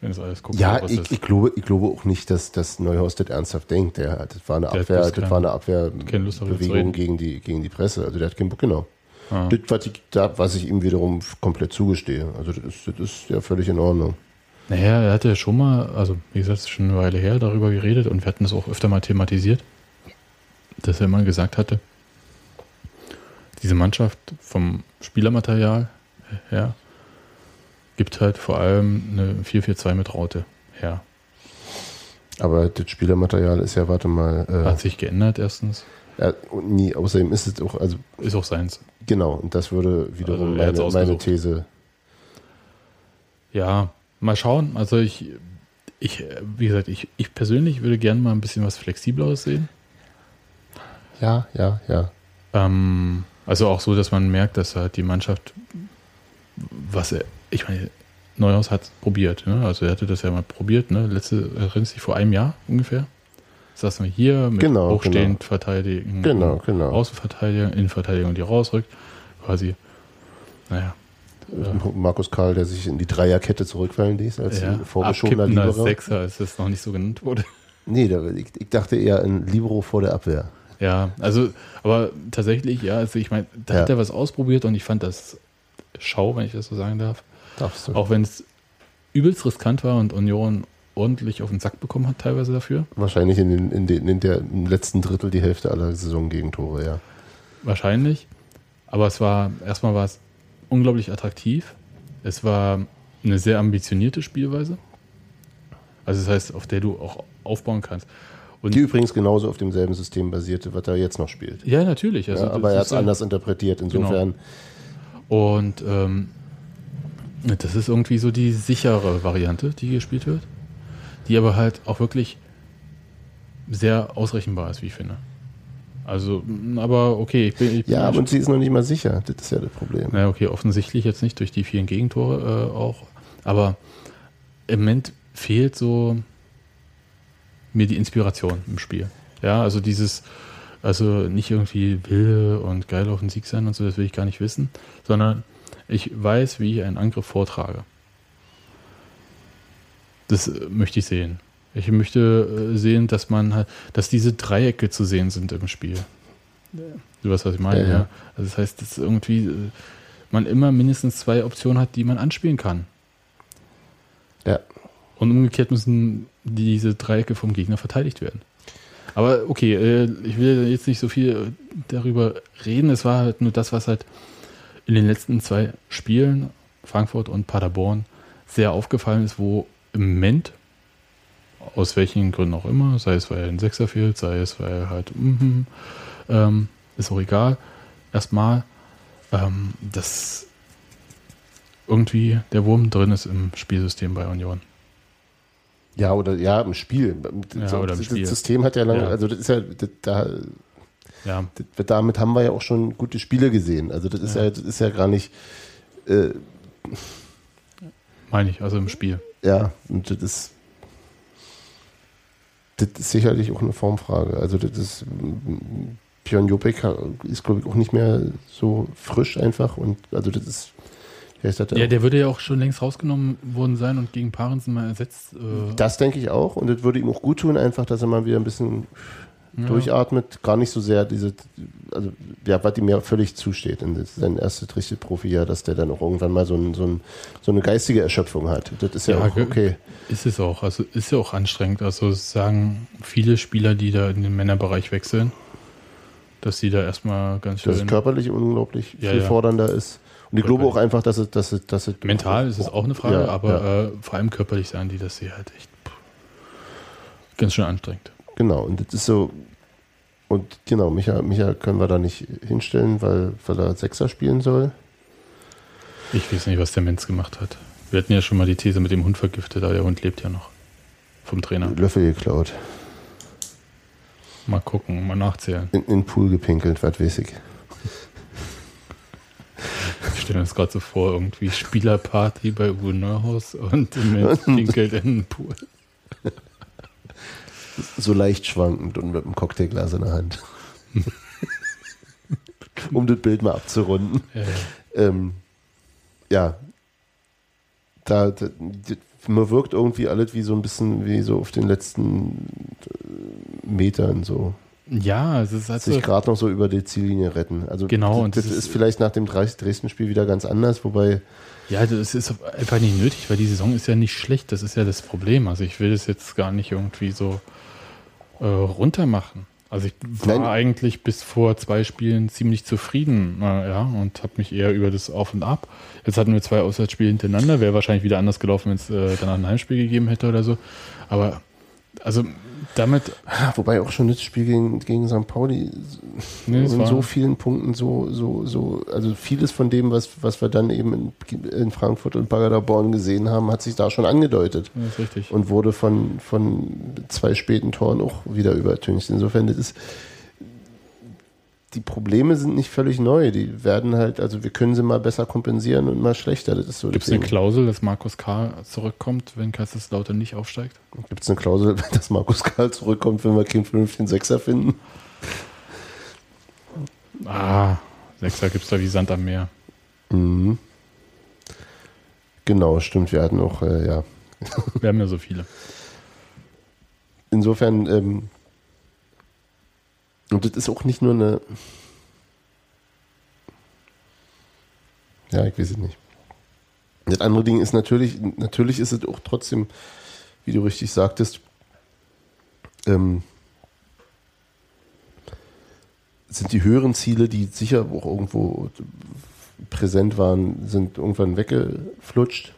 Wenn es alles guckt, Ja, ich, ist. ich, glaube, ich glaube auch nicht, dass, dass Neuhaus das ernsthaft denkt. Der, hat- das war eine Der Abwehr, das kein- war eine Abwehrbewegung gegen die, gegen die Presse. Also der hat keinen Bock, genau. Ah. Das, was ich, da, was ich ihm wiederum komplett zugestehe. Also das ist, das ist ja völlig in Ordnung. Naja, er hatte schon mal, also wie gesagt, schon eine Weile her, darüber geredet und wir hatten das auch öfter mal thematisiert, dass er mal gesagt hatte, diese Mannschaft vom Spielermaterial her gibt halt vor allem eine 4-4-2 mit Raute her. Aber das Spielermaterial ist ja, warte mal, Hat sich geändert erstens, äh, ja, und nie, außerdem ist es auch, also ist auch seins. genau, und das würde wiederum Also meine, meine. These. Ja, mal schauen. Also ich, ich wie gesagt, ich, ich persönlich würde gerne mal ein bisschen was Flexibleres sehen. Ja, ja, ja. Ähm, also auch so, dass man merkt, dass halt die Mannschaft, was er, ich meine, Neuhaus hat es probiert. Ne? Also er hatte das ja mal probiert. Ne? Letzte, erinnerst du dich vor einem Jahr ungefähr? Saßen wir hier mit Genau, hochstehend verteidigen, Genau, genau. Außenverteidiger, Innenverteidigung, die rausrückt. Quasi, naja, Markus Karl, der sich in die Dreierkette zurückfallen ließ, als ja, vorgeschobener Libero. Sechser, als es noch nicht so genannt wurde. Nee, ich, ich dachte eher ein Libero vor der Abwehr. Ja, also, aber tatsächlich, ja, also ich meine, da Ja. hat er was ausprobiert und ich fand das schau, wenn ich das so sagen darf. Darfst du. Auch wenn es übelst riskant war und Union ordentlich auf den Sack bekommen hat, teilweise dafür. Wahrscheinlich in, den, in, den, in der im letzten Drittel die Hälfte aller Saisongegentore, ja. Wahrscheinlich. Aber es war, erstmal war es unglaublich attraktiv. Es war eine sehr ambitionierte Spielweise. Also das heißt, auf der du auch aufbauen kannst. Und Die übrigens genauso auf demselben System basierte, was er jetzt noch spielt. ja, natürlich. Also ja, aber er hat es ja- anders interpretiert. Insofern, Und ähm, das ist irgendwie so die sichere Variante, die gespielt wird, die aber halt auch wirklich sehr ausrechenbar ist, wie ich finde. Also, aber okay, ich bin. Ich ja, bin und sie ist noch nicht mal sicher. Das ist ja das Problem. naja, okay, offensichtlich jetzt nicht durch die vielen Gegentore äh, auch. Aber im Moment fehlt so mir die Inspiration im Spiel. Ja, also dieses, also nicht irgendwie will und geil auf den Sieg sein und so, das will ich gar nicht wissen, sondern ich weiß, wie ich einen Angriff vortrage. Das äh, möchte ich sehen. Ich möchte äh, sehen, dass man halt, dass diese Dreiecke zu sehen sind im Spiel. Du weißt, was ich meine, Ja, ja. ja. Also das heißt, dass irgendwie äh, man immer mindestens zwei Optionen hat, die man anspielen kann. Ja. Und umgekehrt müssen diese Dreiecke vom Gegner verteidigt werden. Aber okay, äh, ich will jetzt nicht so viel darüber reden. Es war halt nur das, was halt in den letzten zwei Spielen, Frankfurt und Paderborn, sehr aufgefallen ist, wo im Moment, aus welchen Gründen auch immer, sei es weil er ein Sechser fehlt, sei es weil er halt, mhm, ähm, ist auch egal, erstmal, ähm, dass irgendwie der Wurm drin ist im Spielsystem bei Union. Ja, oder ja, im Spiel. Ja, so, das, Spiel. System hat ja lange, Ja. also das ist ja, das, da, Ja, das, damit haben wir ja auch schon gute Spiele gesehen. Also das ist ja, das ist ja gar nicht, äh, meine ich, also im Spiel. ja, und das ist, das ist sicherlich auch eine Formfrage. Also das ist, Björn Jopek ist, glaube ich, auch nicht mehr so frisch einfach und also das ist, ja, ist Ja, der würde ja auch schon längst rausgenommen worden sein und gegen Parensen mal ersetzt. Äh, Das denke ich auch. Und das würde ihm auch gut tun, einfach, dass er mal wieder ein bisschen ja. durchatmet. Gar nicht so sehr diese, also ja, was ihm ja völlig zusteht. Ist sein erstes richtiges Profi-Jahr, dass der dann auch irgendwann mal so, ein, so, ein, so eine geistige Erschöpfung hat. Das ist ja, Ja, auch okay. Ist es auch. Also ist ja auch anstrengend. Also sagen viele Spieler, die da in den Männerbereich wechseln, dass sie da erstmal ganz Dass es schön. körperlich unglaublich Ja, viel ja. fordernder ist. Und ich glaube auch einfach, dass es, dass es, dass es Mental ist es auch eine Frage, Ja, aber ja. Äh, vor allem körperlich sagen die, dass sie halt echt pff, ganz schön anstrengend. Genau, und das ist so. Und genau, Micha, Micha können wir da nicht hinstellen, weil, weil er Sechser spielen soll. Ich weiß nicht, was der Mensch gemacht hat. Wir hatten ja schon mal die These mit dem Hund vergiftet, aber der Hund lebt ja noch. Vom Trainer. Löffel geklaut. Mal gucken, mal nachzählen. In, in den Pool gepinkelt, was weiß ich. Ich stelle mir das gerade so vor, irgendwie Spielerparty bei Uwe Neuhaus und Mensch pinkelt in den Pool. so leicht schwankend und mit einem Cocktailglas in der Hand. um das Bild mal abzurunden. Ja, ja. Ähm, ja, da, da, man wirkt irgendwie alles wie so ein bisschen wie so auf den letzten äh, Metern so. Ja, es ist halt Sich gerade noch so über die Ziellinie retten. Also Genau, das, und das das ist, ist- vielleicht nach dem Dres- Dresden-Spiel wieder ganz anders, wobei ja, das ist einfach nicht nötig, weil die Saison ist ja nicht schlecht. Das ist ja das Problem. Also ich will das jetzt gar nicht irgendwie so äh, runter machen. Also ich war Nein. eigentlich bis vor zwei Spielen ziemlich zufrieden, äh, ja, und habe mich eher über das Auf und Ab. Jetzt hatten wir zwei Auswärtsspiele hintereinander, wäre wahrscheinlich wieder anders gelaufen, wenn es äh, danach ein Heimspiel gegeben hätte oder so. Aber also damit, Wobei auch schon das Spiel gegen, gegen St. Pauli nee, in so vielen Punkten so, so, so, also vieles von dem, was, was wir dann eben in, in Frankfurt und Paderborn gesehen haben, hat sich da schon angedeutet das ist richtig. und wurde von, von zwei späten Toren auch wieder übertüncht. Insofern, das ist, die Probleme sind nicht völlig neu. Die werden halt, also wir können sie mal besser kompensieren und mal schlechter. Das ist so Gibt es eine. Klausel, dass Markus K. zurückkommt, wenn Kaiserslautern nicht aufsteigt? Gibt es eine Klausel, dass Markus Karl zurückkommt, wenn wir keinen vernünftigen Sechser finden? Ah, Sechser gibt es da wie Sand am Meer. Mhm. Genau, stimmt. Wir hatten auch, äh, ja. Wir haben ja so viele. Insofern, ähm, und das ist auch nicht nur eine. Ja, ich weiß es nicht. Das andere Ding ist natürlich, natürlich ist es auch trotzdem, wie du richtig sagtest, ähm, sind die höheren Ziele, die sicher auch irgendwo präsent waren, sind irgendwann weggeflutscht.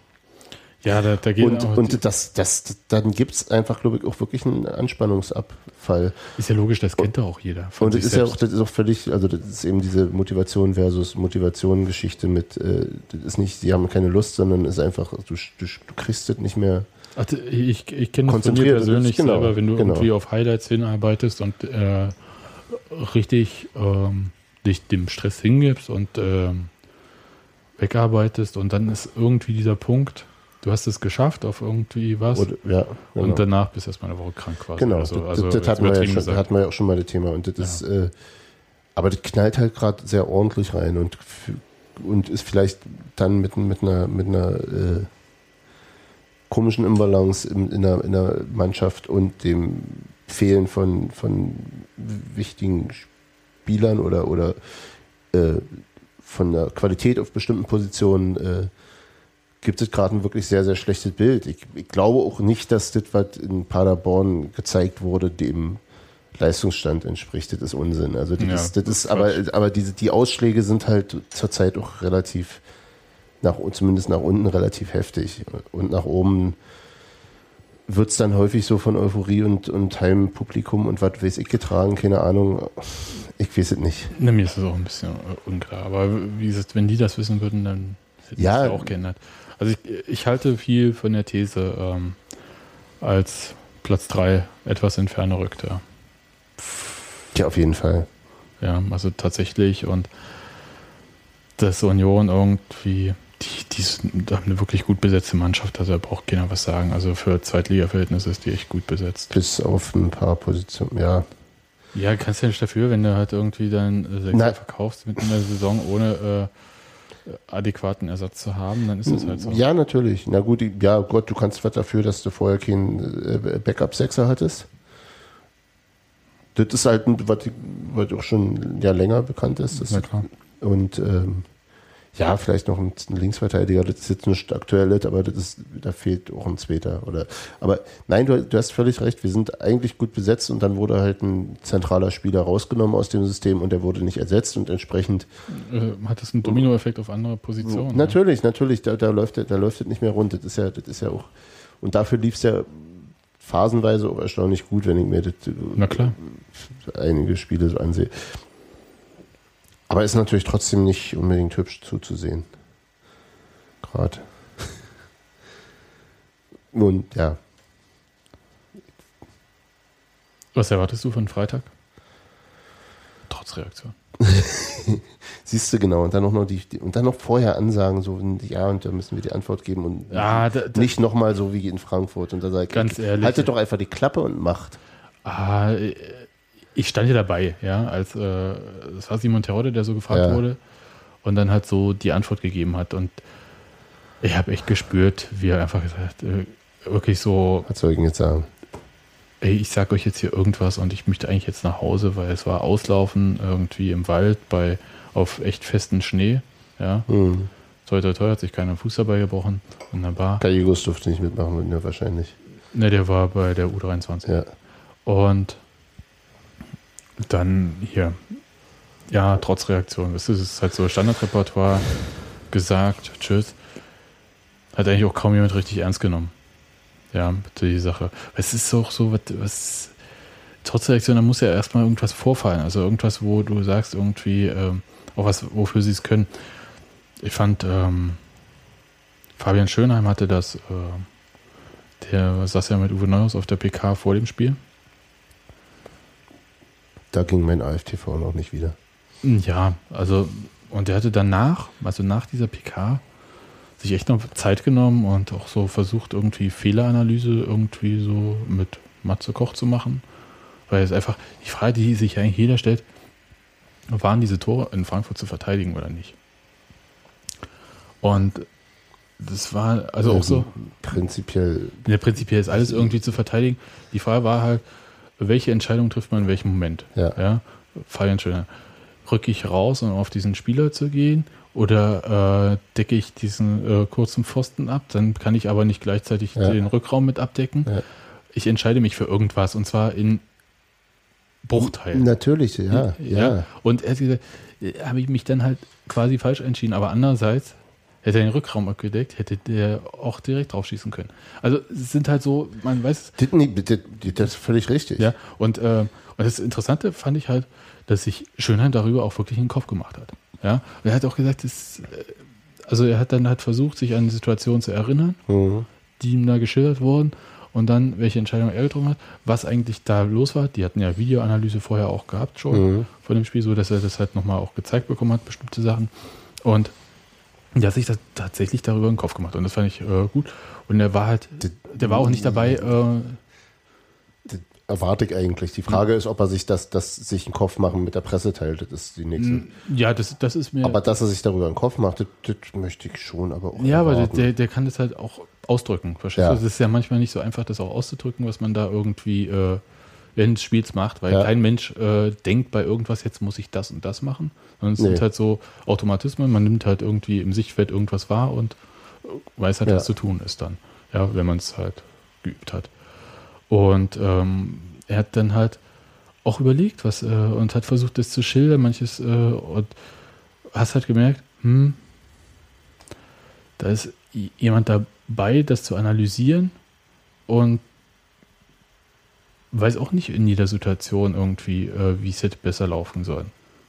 Ja, da, da geht Und, auch, und das, das, dann gibt es einfach, glaube ich, auch wirklich einen Anspannungsabfall. ist ja logisch, das kennt doch auch jeder. Und das ist ja auch, selbst. das ist auch völlig, also das ist eben diese Motivation versus Motivation-Geschichte mit, äh, das ist nicht, sie haben keine Lust, sondern es ist einfach, du, du, du kriegst das nicht mehr. Ach, ich, ich kenne das von Konzentriert, persönlich genau, selber, wenn du genau. irgendwie auf Highlights hinarbeitest und äh, richtig ähm, dich dem Stress hingibst und ähm, wegarbeitest und dann ist irgendwie dieser Punkt, du hast es geschafft auf irgendwie was Oder, ja, genau. und danach bist du erstmal eine Woche krank quasi. Genau, oder so. das, Also das, hatten, wir ja schon, gesagt. hatten wir ja auch schon mal das Thema. Und das ist, äh, aber das knallt halt gerade sehr ordentlich rein und, und ist vielleicht dann mit, mit einer, mit einer äh, komischen Imbalance in, in, der, in der Mannschaft und dem Fehlen von, von wichtigen Spielern oder, oder äh, von der Qualität auf bestimmten Positionen äh, gibt es gerade ein wirklich sehr, sehr schlechtes Bild. Ich, ich glaube auch nicht, dass das, was in Paderborn gezeigt wurde, dem Leistungsstand entspricht. Das ist Unsinn. Also das Ja, ist, das das ist aber, aber diese, die Ausschläge sind halt zurzeit auch relativ nach, zumindest nach unten relativ heftig. Und nach oben wird es dann häufig so von Euphorie und, und Heimpublikum und was weiß ich getragen, keine Ahnung. Ich weiß es nicht. Na, mir ist das auch ein bisschen unklar. Aber wie gesagt, wenn die das wissen würden, dann hätte Ja. es ja auch geändert. Also ich, ich halte viel von der These, ähm, als Platz 3 etwas in Ferne rückte. Ja, auf jeden Fall. Ja, also tatsächlich und dass Union irgendwie, die, die haben eine wirklich gut besetzte Mannschaft, also da braucht keiner was sagen. Also für Zweitliga-Verhältnisse ist die echt gut besetzt. Bis auf ein paar Positionen, ja. Ja, kannst ja nicht dafür, wenn du halt irgendwie dann äh, Sechser Nein. verkaufst mit einer Saison ohne äh, adäquaten Ersatz zu haben, dann ist das halt so. Ja, natürlich. Na gut, ja, Gott, du kannst was dafür, dass du vorher keinen äh, Backup-Sechser hattest. Das ist halt, was, was auch schon ja länger bekannt ist. Das. Und ähm, ja, vielleicht noch ein, Linksverteidiger, das ist jetzt nicht aktuell, aber das ist, da fehlt auch ein zweiter. Oder, aber nein, du, du hast völlig recht, wir sind eigentlich gut besetzt und dann wurde halt ein zentraler Spieler rausgenommen aus dem System und der wurde nicht ersetzt und entsprechend Äh, hat das einen Dominoeffekt auf andere Positionen? ne? Natürlich, natürlich, da, da läuft da läuft es nicht mehr rund. Das ist ja, das ist ja auch. Und dafür lief es ja phasenweise auch erstaunlich gut, wenn ich mir das, Na klar. einige Spiele so ansehe. Aber ist natürlich trotzdem nicht unbedingt hübsch zuzusehen. Gerade. Und ja, Was erwartest du von Freitag? Trotz Reaktion. siehst du genau. Und dann noch, die, und dann noch vorher ansagen, so ja, und da müssen wir die Antwort geben und Ja, da, da, nicht nochmal so wie in Frankfurt. Und da sage ich, Ganz ehrlich. haltet doch einfach die Klappe und macht. Ah, äh, ich stand ja dabei, ja, als äh, das war Simon Terodde, der so gefragt Ja. wurde und dann halt so die Antwort gegeben hat und ich habe echt gespürt, wie er einfach gesagt äh, wirklich so, Was soll ich denn jetzt sagen? ey, ich sag euch jetzt hier irgendwas und ich möchte eigentlich jetzt nach Hause, weil es war Auslaufen irgendwie im Wald bei auf echt festen Schnee, ja. Hm. Toi, toi, toi, hat sich keiner Fuß dabei gebrochen. Wunderbar. Gallegos durfte nicht mitmachen, ja, wahrscheinlich. Ne, der war bei der U23. Ja. Und dann hier, ja, trotz Reaktion. Das ist halt so Standardrepertoire gesagt, tschüss. Hat eigentlich auch kaum jemand richtig ernst genommen. Ja, die Sache. Es ist auch so, was, was trotz Reaktion, da muss ja erstmal irgendwas vorfallen. Also irgendwas, wo du sagst, irgendwie, ähm, auch was, wofür sie es können. Ich fand, ähm, Fabian Schönheim hatte das, äh, der saß ja mit Uwe Neuhaus auf der PK vor dem Spiel. Da ging mein AFTV noch nicht wieder. Ja, also, und der hatte danach, also nach dieser PK, sich echt noch Zeit genommen und auch so versucht, irgendwie Fehleranalyse irgendwie so mit Matze Koch zu machen. Weil es einfach, die Frage, die sich eigentlich jeder stellt, waren diese Tore in Frankfurt zu verteidigen oder nicht? Und das war also auch so. Prinzipiell, Ja, prinzipiell ist alles irgendwie zu verteidigen. Die Frage war halt, welche Entscheidung trifft man in welchem Moment? Ja. ja? Schöner. Rücke ich raus, um auf diesen Spieler zu gehen? Oder äh, decke ich diesen äh, kurzen Pfosten ab? Dann kann ich aber nicht gleichzeitig Ja. den Rückraum mit abdecken. Ja. Ich entscheide mich für irgendwas und zwar in Bruchteilen. natürlich, ja, ja. Und er hat gesagt, äh, habe ich mich dann halt quasi falsch entschieden. Aber andererseits hätte er den Rückraum abgedeckt, hätte der auch direkt drauf schießen können. Also es sind halt so, man weiß, Das, das, das ist völlig richtig. ja. Und, äh, und das Interessante fand ich halt, dass sich Schönheim darüber auch wirklich in den Kopf gemacht hat. Ja. Und er hat auch gesagt, das, äh, also er hat dann halt versucht, sich an Situationen zu erinnern, Mhm. die ihm da geschildert wurden und dann, welche Entscheidung er getroffen hat, was eigentlich da los war. Die hatten ja Videoanalyse vorher auch gehabt schon Mhm. von dem Spiel, so dass er das halt nochmal auch gezeigt bekommen hat, bestimmte Sachen. Und der hat sich das tatsächlich darüber in den Kopf gemacht und das fand ich äh, gut. Und er war halt, der war auch nicht dabei, äh, Das erwarte ich eigentlich. Die Frage ist, ob er sich das, das sich einen Kopf machen mit der Presse teilt. Das ist die nächste. ja, das, das ist mir. Aber dass er sich darüber einen Kopf macht, das, das möchte ich schon, aber auch ja, aber der, erwarten. der, der kann das halt auch ausdrücken. Verstehst Ja. du? Es ist ja manchmal nicht so einfach, das auch auszudrücken, was man da irgendwie äh, während des Spiels macht, weil Ja. kein Mensch äh, denkt bei irgendwas, jetzt muss ich das und das machen. Sondern es Nee. sind halt so Automatismen, man nimmt halt irgendwie im Sichtfeld irgendwas wahr und äh, weiß halt, Ja. was zu tun ist dann. Ja, wenn man es halt geübt hat. Und ähm, er hat dann halt auch überlegt, was, äh, und hat versucht, das zu schildern, manches, äh, und hast halt gemerkt, hm, da ist jemand dabei, das zu analysieren und weiß auch nicht in jeder Situation irgendwie, äh, wie es hätte besser laufen sollen.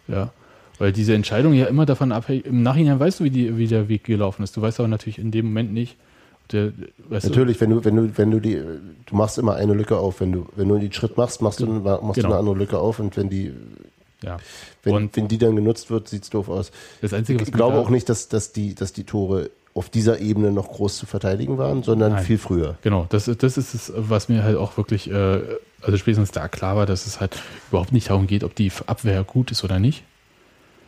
Ja. Weil diese Entscheidung ja immer davon abhängt, im Nachhinein weißt du, wie, die, wie der Weg gelaufen ist. Du weißt aber natürlich in dem Moment nicht, der, Natürlich, wenn du, wenn du, wenn du die, du machst immer eine Lücke auf. Wenn du, wenn du den Schritt machst, machst du, machst du Genau. eine andere Lücke auf und wenn die, du, ja. wenn, Und wenn die dann genutzt wird, sieht's doof aus. das Einzige, was Ich glaube auch nicht, dass, dass, die, dass die Tore auf dieser Ebene noch groß zu verteidigen waren, sondern Nein. viel früher. Genau, das, das ist es, was mir halt auch wirklich, äh, also spätestens da klar war, dass es halt überhaupt nicht darum geht, ob die Abwehr gut ist oder nicht.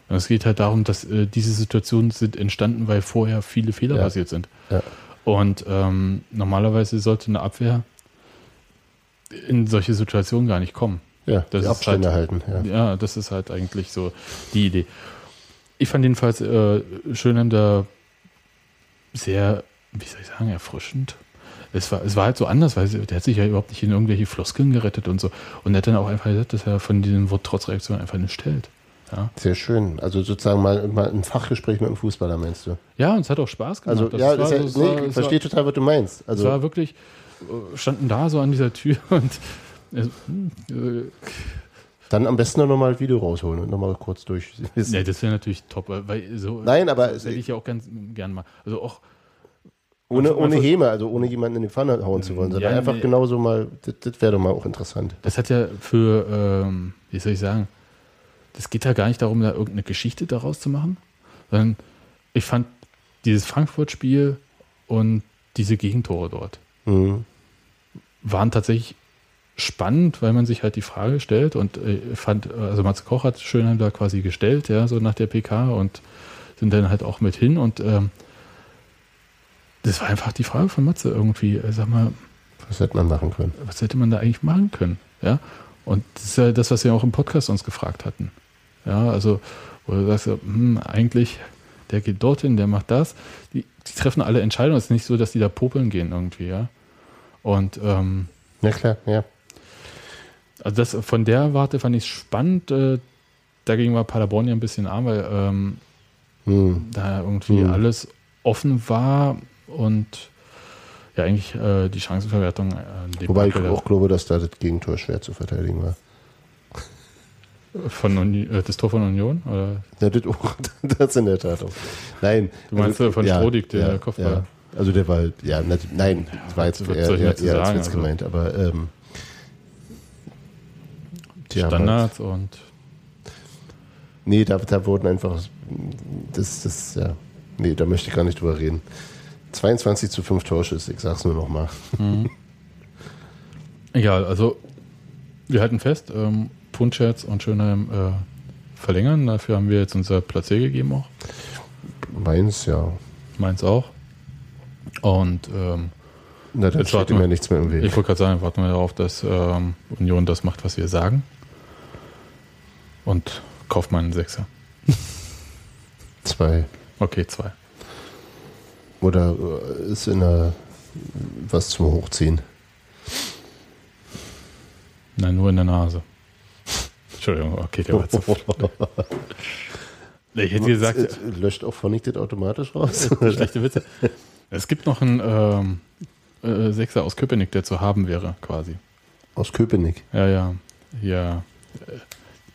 Es geht halt darum, dass äh, diese Situationen sind entstanden, weil vorher viele Fehler Ja. passiert sind. Ja. Und ähm, normalerweise sollte eine Abwehr in solche Situationen gar nicht kommen. Ja, Das die ist Abstände halt- halten. Ja. Ja, das ist halt eigentlich so die Idee. Ich fand jedenfalls äh, Schönheim da sehr, wie soll ich sagen, erfrischend. Es war, es war halt so anders, weil der hat sich ja überhaupt nicht in irgendwelche Floskeln gerettet und so. Und er hat dann auch einfach gesagt, dass er von diesem Wort Trotzreaktion einfach nicht hält. Ja, Sehr schön. Also sozusagen mal, mal ein Fachgespräch mit einem Fußballer, meinst du? ja und es hat auch Spaß gemacht. Also, ja, war ja, es nee, war- ich es verstehe total, was du meinst. Es Also, war wirklich, äh, standen da so an dieser Tür und äh, äh, dann am besten noch mal ein Video rausholen und nochmal kurz durch. nee, das wäre natürlich top, weil so Nein, aber das hätte ich ja auch ganz gern mal. Also auch ohne, ohne Häme, also ohne jemanden in die Pfanne hauen zu wollen, sondern Ja, einfach nee. genauso mal, das, das wäre doch mal auch interessant. Das hat ja für, ähm, wie soll ich sagen, das geht ja gar nicht darum, da irgendeine Geschichte daraus zu machen, sondern ich fand dieses Frankfurt-Spiel und diese Gegentore dort Mhm. waren tatsächlich spannend, weil man sich halt die Frage stellt und äh, fand, also Matze Koch hat Schönheim da quasi gestellt, ja, so nach der PK und sind dann halt auch mit hin und ähm, das war einfach die Frage von Matze irgendwie, äh, sag mal, Was hätte man machen können? was hätte man da eigentlich machen können? Ja. Und das ist ja das, was wir auch im Podcast uns gefragt hatten. Ja, also, wo du sagst, hm, eigentlich, der geht dorthin, der macht das. Die, die treffen alle Entscheidungen. Es ist nicht so, dass die da popeln gehen irgendwie, ja. Und ähm, Ja, klar, ja. Also das von der Warte fand ich spannend. Äh, dagegen war Paderborn ja ein bisschen arm, weil ähm, Mhm. da irgendwie Hm. alles offen war und ja eigentlich äh, die Chancenverwertung äh, Wobei ich auch glaube, dass da das Gegentor schwer zu verteidigen war. von Uni äh, das Tor von Union oder Ja, das, auch, das in der Tat auch. Nein. Du meinst, äh, von Strodig, der Kopfball? Ja. Also der war, halt- ja, nein, das war jetzt eher, eher, eher als sagen, Witz also? gemeint, aber ähm, die Standards und Halt, nee, da, da wurden einfach, das, das, ja, nee, da möchte ich gar nicht drüber reden. 22 zu 5 Torschüsse, ich sag's nur noch mal. egal, also wir halten fest, ähm, Punschetz und Schönheim äh, verlängern. Dafür haben wir jetzt unser Platz C gegeben auch. Meins, ja. Meins auch. Und ähm, Na, da Jetzt steht ihm ja nichts mehr im Weg. ich wollte gerade sagen, warten wir darauf, dass ähm, Union das macht, was wir sagen. Und kauft mal einen Sechser. Zwei. Okay, zwei. Oder äh, ist in der, was zum Hochziehen. Nein, nur in der Nase. Entschuldigung, okay, der war zu Ich hätte gesagt, Äh, Löscht auch das automatisch raus? schlechte Witze. Es gibt noch einen ähm, äh, Sechser aus Köpenick, der zu haben wäre, quasi. Aus Köpenick. Ja, ja. Ja.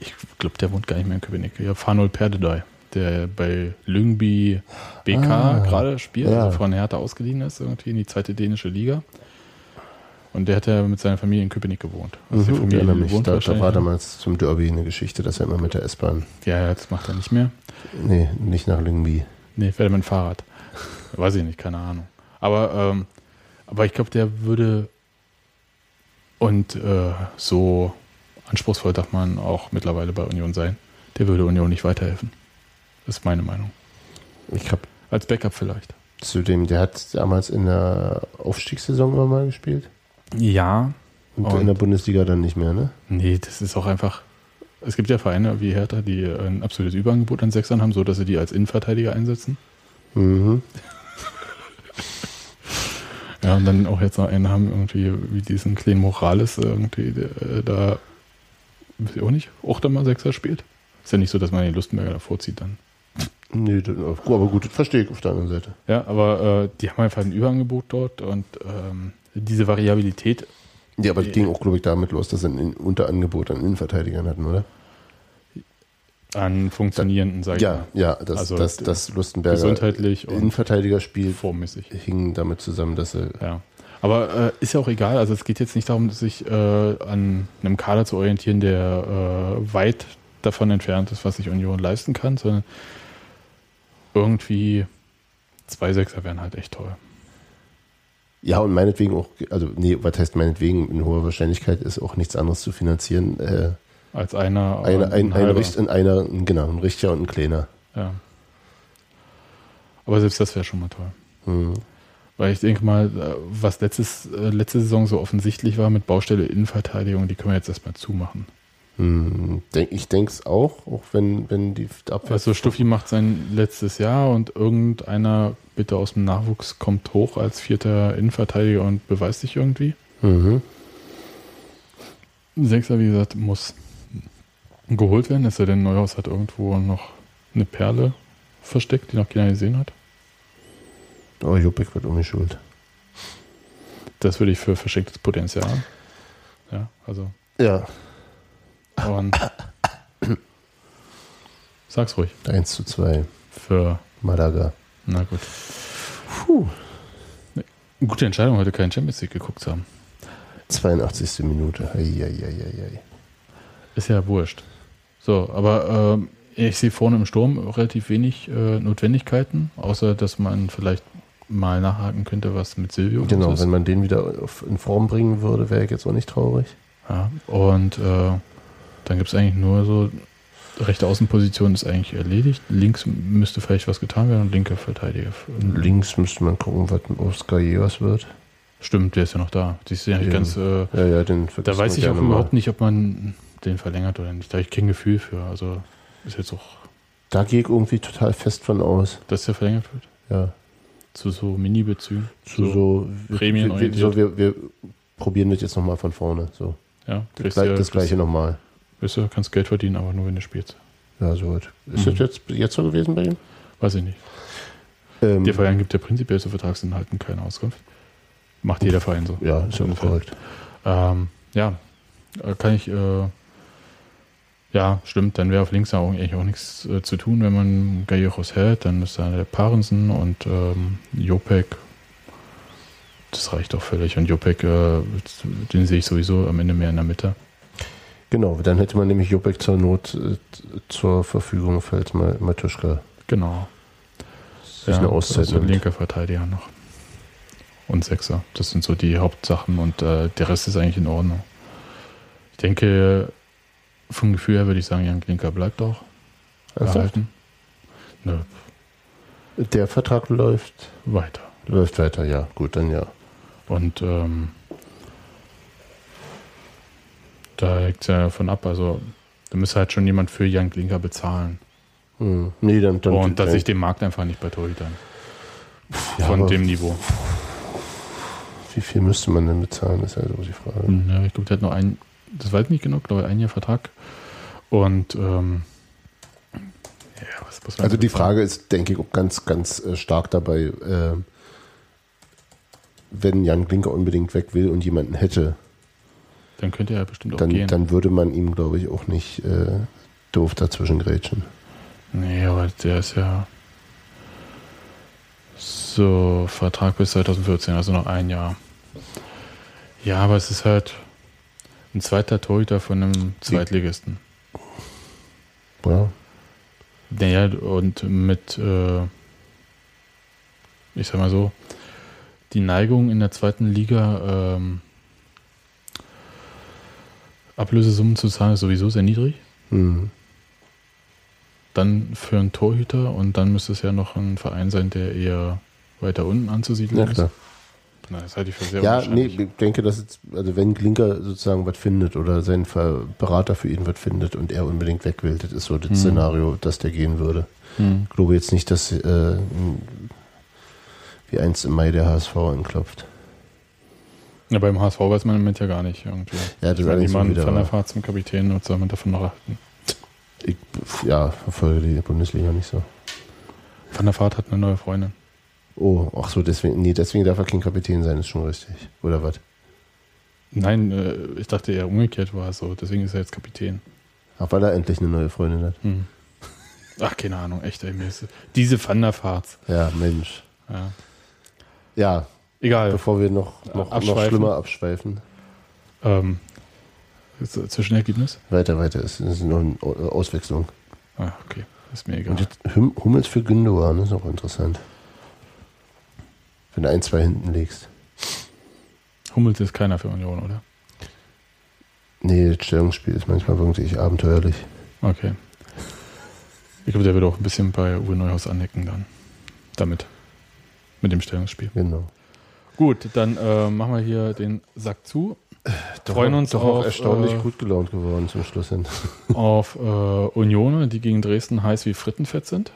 Ich glaube, der wohnt gar nicht mehr in Köpenick. Ja, Fanol Perdedoy, der bei Lyngby BK Ah, gerade spielt, ja. also von Hertha ausgeliehen ist, irgendwie in die zweite dänische Liga. Und der hat ja mit seiner Familie in Köpenick gewohnt. Also die Mhm, ich Familie erinnere mich. Da, da war damals zum Derby eine Geschichte, dass er immer mit der S-Bahn, Ja, das macht er nicht mehr. nee, nicht nach Lyngby. Nee, werde mit dem Fahrrad. Weiß ich nicht, keine Ahnung. Aber, ähm, aber ich glaube, der würde und äh, so anspruchsvoll darf man auch mittlerweile bei Union sein. Der würde Union nicht weiterhelfen. Das ist meine Meinung. Ich habe Als Backup vielleicht. zu dem, der hat damals in der Aufstiegssaison immer mal gespielt. Ja. Und, Und- in der Bundesliga dann nicht mehr, ne? Nee, das ist auch einfach. Es gibt ja Vereine wie Hertha, die ein absolutes Überangebot an Sechsern haben, so dass sie die als Innenverteidiger einsetzen. Mhm. Ja, und dann auch jetzt noch einen haben, irgendwie wie diesen kleinen Morales, irgendwie, der äh, da, weiß ich auch nicht, auch dann mal Sechser spielt. Ist ja nicht so, dass man den Lustenberger davor zieht dann. Nee, aber gut, das verstehe ich auf der anderen Seite. Ja, aber äh, die haben einfach ein Überangebot dort und ähm, diese Variabilität Ja, aber es ging auch, glaube ich, damit los, dass sie ein Unterangebot an Innenverteidigern hatten, oder? an funktionierenden, sag ich Ja, mal. ja, das, Also, das, das Lustenberger Innenverteidigerspiel formmäßig. hing damit zusammen, dass sie Ja. Aber äh, ist ja auch egal. Also es geht jetzt nicht darum, sich äh, an einem Kader zu orientieren, der äh, weit davon entfernt ist, was sich Union leisten kann, sondern irgendwie zwei Sechser wären halt echt toll. Ja, und meinetwegen auch, also nee, was heißt meinetwegen, in hoher Wahrscheinlichkeit ist auch nichts anderes zu finanzieren. Äh, Als einer. eine, ein, ein, halber. Richt, in einer, ein- genau, ein Richter und ein Kleiner. Ja. Aber selbst das wäre schon mal toll. Hm. Weil ich denke mal, äh, was letztes, äh, letzte Saison so offensichtlich war mit Baustelle Innenverteidigung, die können wir jetzt erstmal zumachen. Hm, denk, ich denke es auch, auch wenn, wenn die Abwehr. Also Stuffi macht sein letztes Jahr und irgendeiner bitte aus dem Nachwuchs kommt hoch als vierter Innenverteidiger und beweist sich irgendwie. Mhm. Sechser, wie gesagt, muss geholt werden, es sei denn, Neuhaus hat irgendwo noch eine Perle versteckt, die noch keiner gesehen hat. Oh, Juppik wird umgeschult. Das würde ich für verschenktes Potenzial. Ja, also. Ja, Und sag's ruhig. 1 zu 2. Für, Malaga. na gut. Puh. Gute Entscheidung, heute keinen Champions League geguckt zu haben. 82. Minute. Eieieiei. Ist ja wurscht. So, aber ähm, ich sehe vorne im Sturm relativ wenig äh, Notwendigkeiten, außer dass man vielleicht mal nachhaken könnte, was mit Silvio Genau, ist. wenn man den wieder in Form bringen würde, wäre ich jetzt auch nicht traurig. Ja, und äh, dann gibt es eigentlich nur so, rechte Außenposition ist eigentlich erledigt. Links müsste vielleicht was getan werden und linke Verteidiger. Links müsste man gucken, was mit Oscar Jägers wird. Stimmt, der ist ja noch da. Die ist ja nicht ganz. Äh, Ja, ja, den da weiß ich auch gerne mal. überhaupt nicht, ob man den verlängert oder nicht. Da habe ich kein Gefühl für. Also ist jetzt auch, Da gehe ich irgendwie total fest von aus. dass der verlängert wird. Ja. Zu so Mini-Bezügen. Zu so, Prämien wir, wir, so wir, wir probieren das jetzt nochmal von vorne. So. Ja, Das, gleich, ja- das gleiche nochmal. Weißt du, kannst Geld verdienen, aber nur wenn du spielst. Ja, so gut. Ist Mhm. das jetzt, jetzt so gewesen bei ihm? Weiß ich nicht. Ähm, Der Verein gibt ja prinzipiell zu Vertragsinhalten keine Auskunft. Macht jeder Verein so. ja, ist ja korrekt. Ähm, ja, äh, kann ich, äh, ja, stimmt, dann wäre auf links auch eigentlich auch nichts äh, zu tun, wenn man Galleros hält, dann ist da der Parensen und ähm, Jopek. Das reicht auch völlig. Und Jopek, äh, den sehe ich sowieso am Ende mehr in der Mitte. Genau, dann hätte man nämlich Jopek zur Not äh, zur Verfügung, falls mal Matuschka Genau. sich eine Auszeit also linker Verteidiger noch. Und Sechser. Das sind so die Hauptsachen und äh, der Rest ist eigentlich in Ordnung. Ich denke, vom Gefühl her würde ich sagen, Jan Klinker bleibt auch erhalten. Nö, Der Vertrag läuft, weiter. läuft weiter, ja. Gut, dann ja. Und ähm, da hängt es ja davon ab. Also, da müsste halt schon jemand für Jan Klinker bezahlen. Hm. Nee, dann, dann und dass ich den Markt einfach nicht bei Torhütern. Ja, von dem Niveau. Wie viel müsste man denn bezahlen, ist also die Frage. Ja, ich glaube, der hat nur ein, das weiß ich nicht genau, glaube ich, ein Jahr Vertrag. Und ähm, ja, was muss man Also die? Frage ist, denke ich, auch ganz, ganz äh, stark dabei, äh, wenn Jan Klinker unbedingt weg will und jemanden hätte, Dann könnte er bestimmt auch dann, gehen. dann würde man ihm, glaube ich, auch nicht äh, doof dazwischen grätschen. nee, aber der ist ja so Vertrag bis 2014, also noch ein Jahr. Ja, aber es ist halt ein zweiter Torhüter von einem Zweitligisten. Ja, Naja, und mit, äh, ich sag mal so, die Neigung in der zweiten Liga, ähm, Ablösesummen zu zahlen, ist sowieso sehr niedrig. hm. Dann für einen Torhüter und dann müsste es ja noch ein Verein sein, der eher weiter unten anzusiedeln ja ist. klar. Na, das halte ich für sehr Ja, nee, ich denke, dass jetzt, also wenn Klinker sozusagen was findet oder sein Berater für ihn was findet und er unbedingt weg will, das ist so das Hm. Szenario, dass der gehen würde. Hm. Ich glaube jetzt nicht, dass äh, wie einst im Mai der HSV anklopft. Ja, beim HSV weiß man im Moment ja gar nicht irgendwie. Ja, das Wenn allerdings jemand wieder von der. Fahrt zum Kapitän und soll man davon noch achten. Ich ja, verfolge die Bundesliga nicht so. Van der Fahrt hat eine neue Freundin. Oh, ach so, deswegen, nee, deswegen darf er kein Kapitän sein, ist schon richtig. Oder was? Nein, äh, ich dachte eher umgekehrt war es so. Deswegen ist er jetzt Kapitän. Auch weil er endlich eine neue Freundin hat. Hm. Ach, keine Ahnung, echt, ey, mir ist, diese Thunderfarts. Ja, Mensch. Ja. Ja, Egal. bevor wir noch, noch, noch Abschweifen. schlimmer abschweifen. Ähm, äh, Zwischenergebnis? Weiter, weiter. Es ist noch eine Auswechslung. Ah, okay. Ist mir egal. Und jetzt Hum- Hummels für Gündogan ist auch interessant. Wenn du ein, zwei hinten legst. Hummels ist keiner für Union, oder? Nee, das Stellungsspiel ist manchmal wirklich abenteuerlich. Okay. Ich glaube, der wird auch ein bisschen bei Uwe Neuhaus anecken dann. Damit. Mit dem Stellungsspiel. Genau. Gut, dann äh, machen wir hier den Sack zu. Freuen uns doch auch auf, erstaunlich äh, gut gelaunt geworden zum Schluss hin. Auf äh, Unionen, die gegen Dresden heiß wie Frittenfett sind.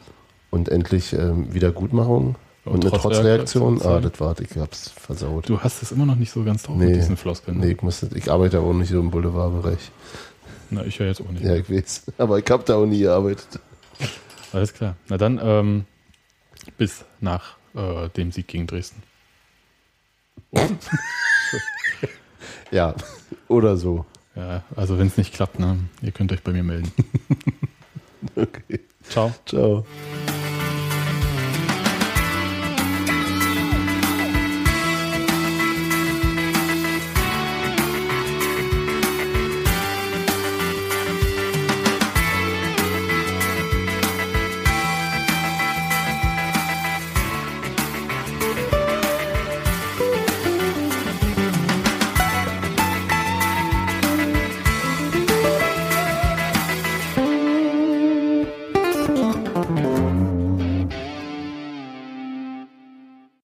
Und endlich ähm, Wiedergutmachung und, Und eine Trotzreaktion Trotzreaktion. Ah, das war, ich hab's versaut. Du hast es immer noch nicht so ganz drauf Nee. mit diesen Floskeln. ne? nee, ich, muss, ich arbeite aber auch nicht so im Boulevardbereich. Na, ich ja jetzt auch nicht. Ja, ich weiß. Aber ich hab da auch nie gearbeitet. Alles klar. Na dann, ähm, bis nach äh, dem Sieg gegen Dresden. Ja, oder so. Ja, also wenn es nicht klappt, ne, ihr könnt euch bei mir melden. Okay. Ciao. Ciao.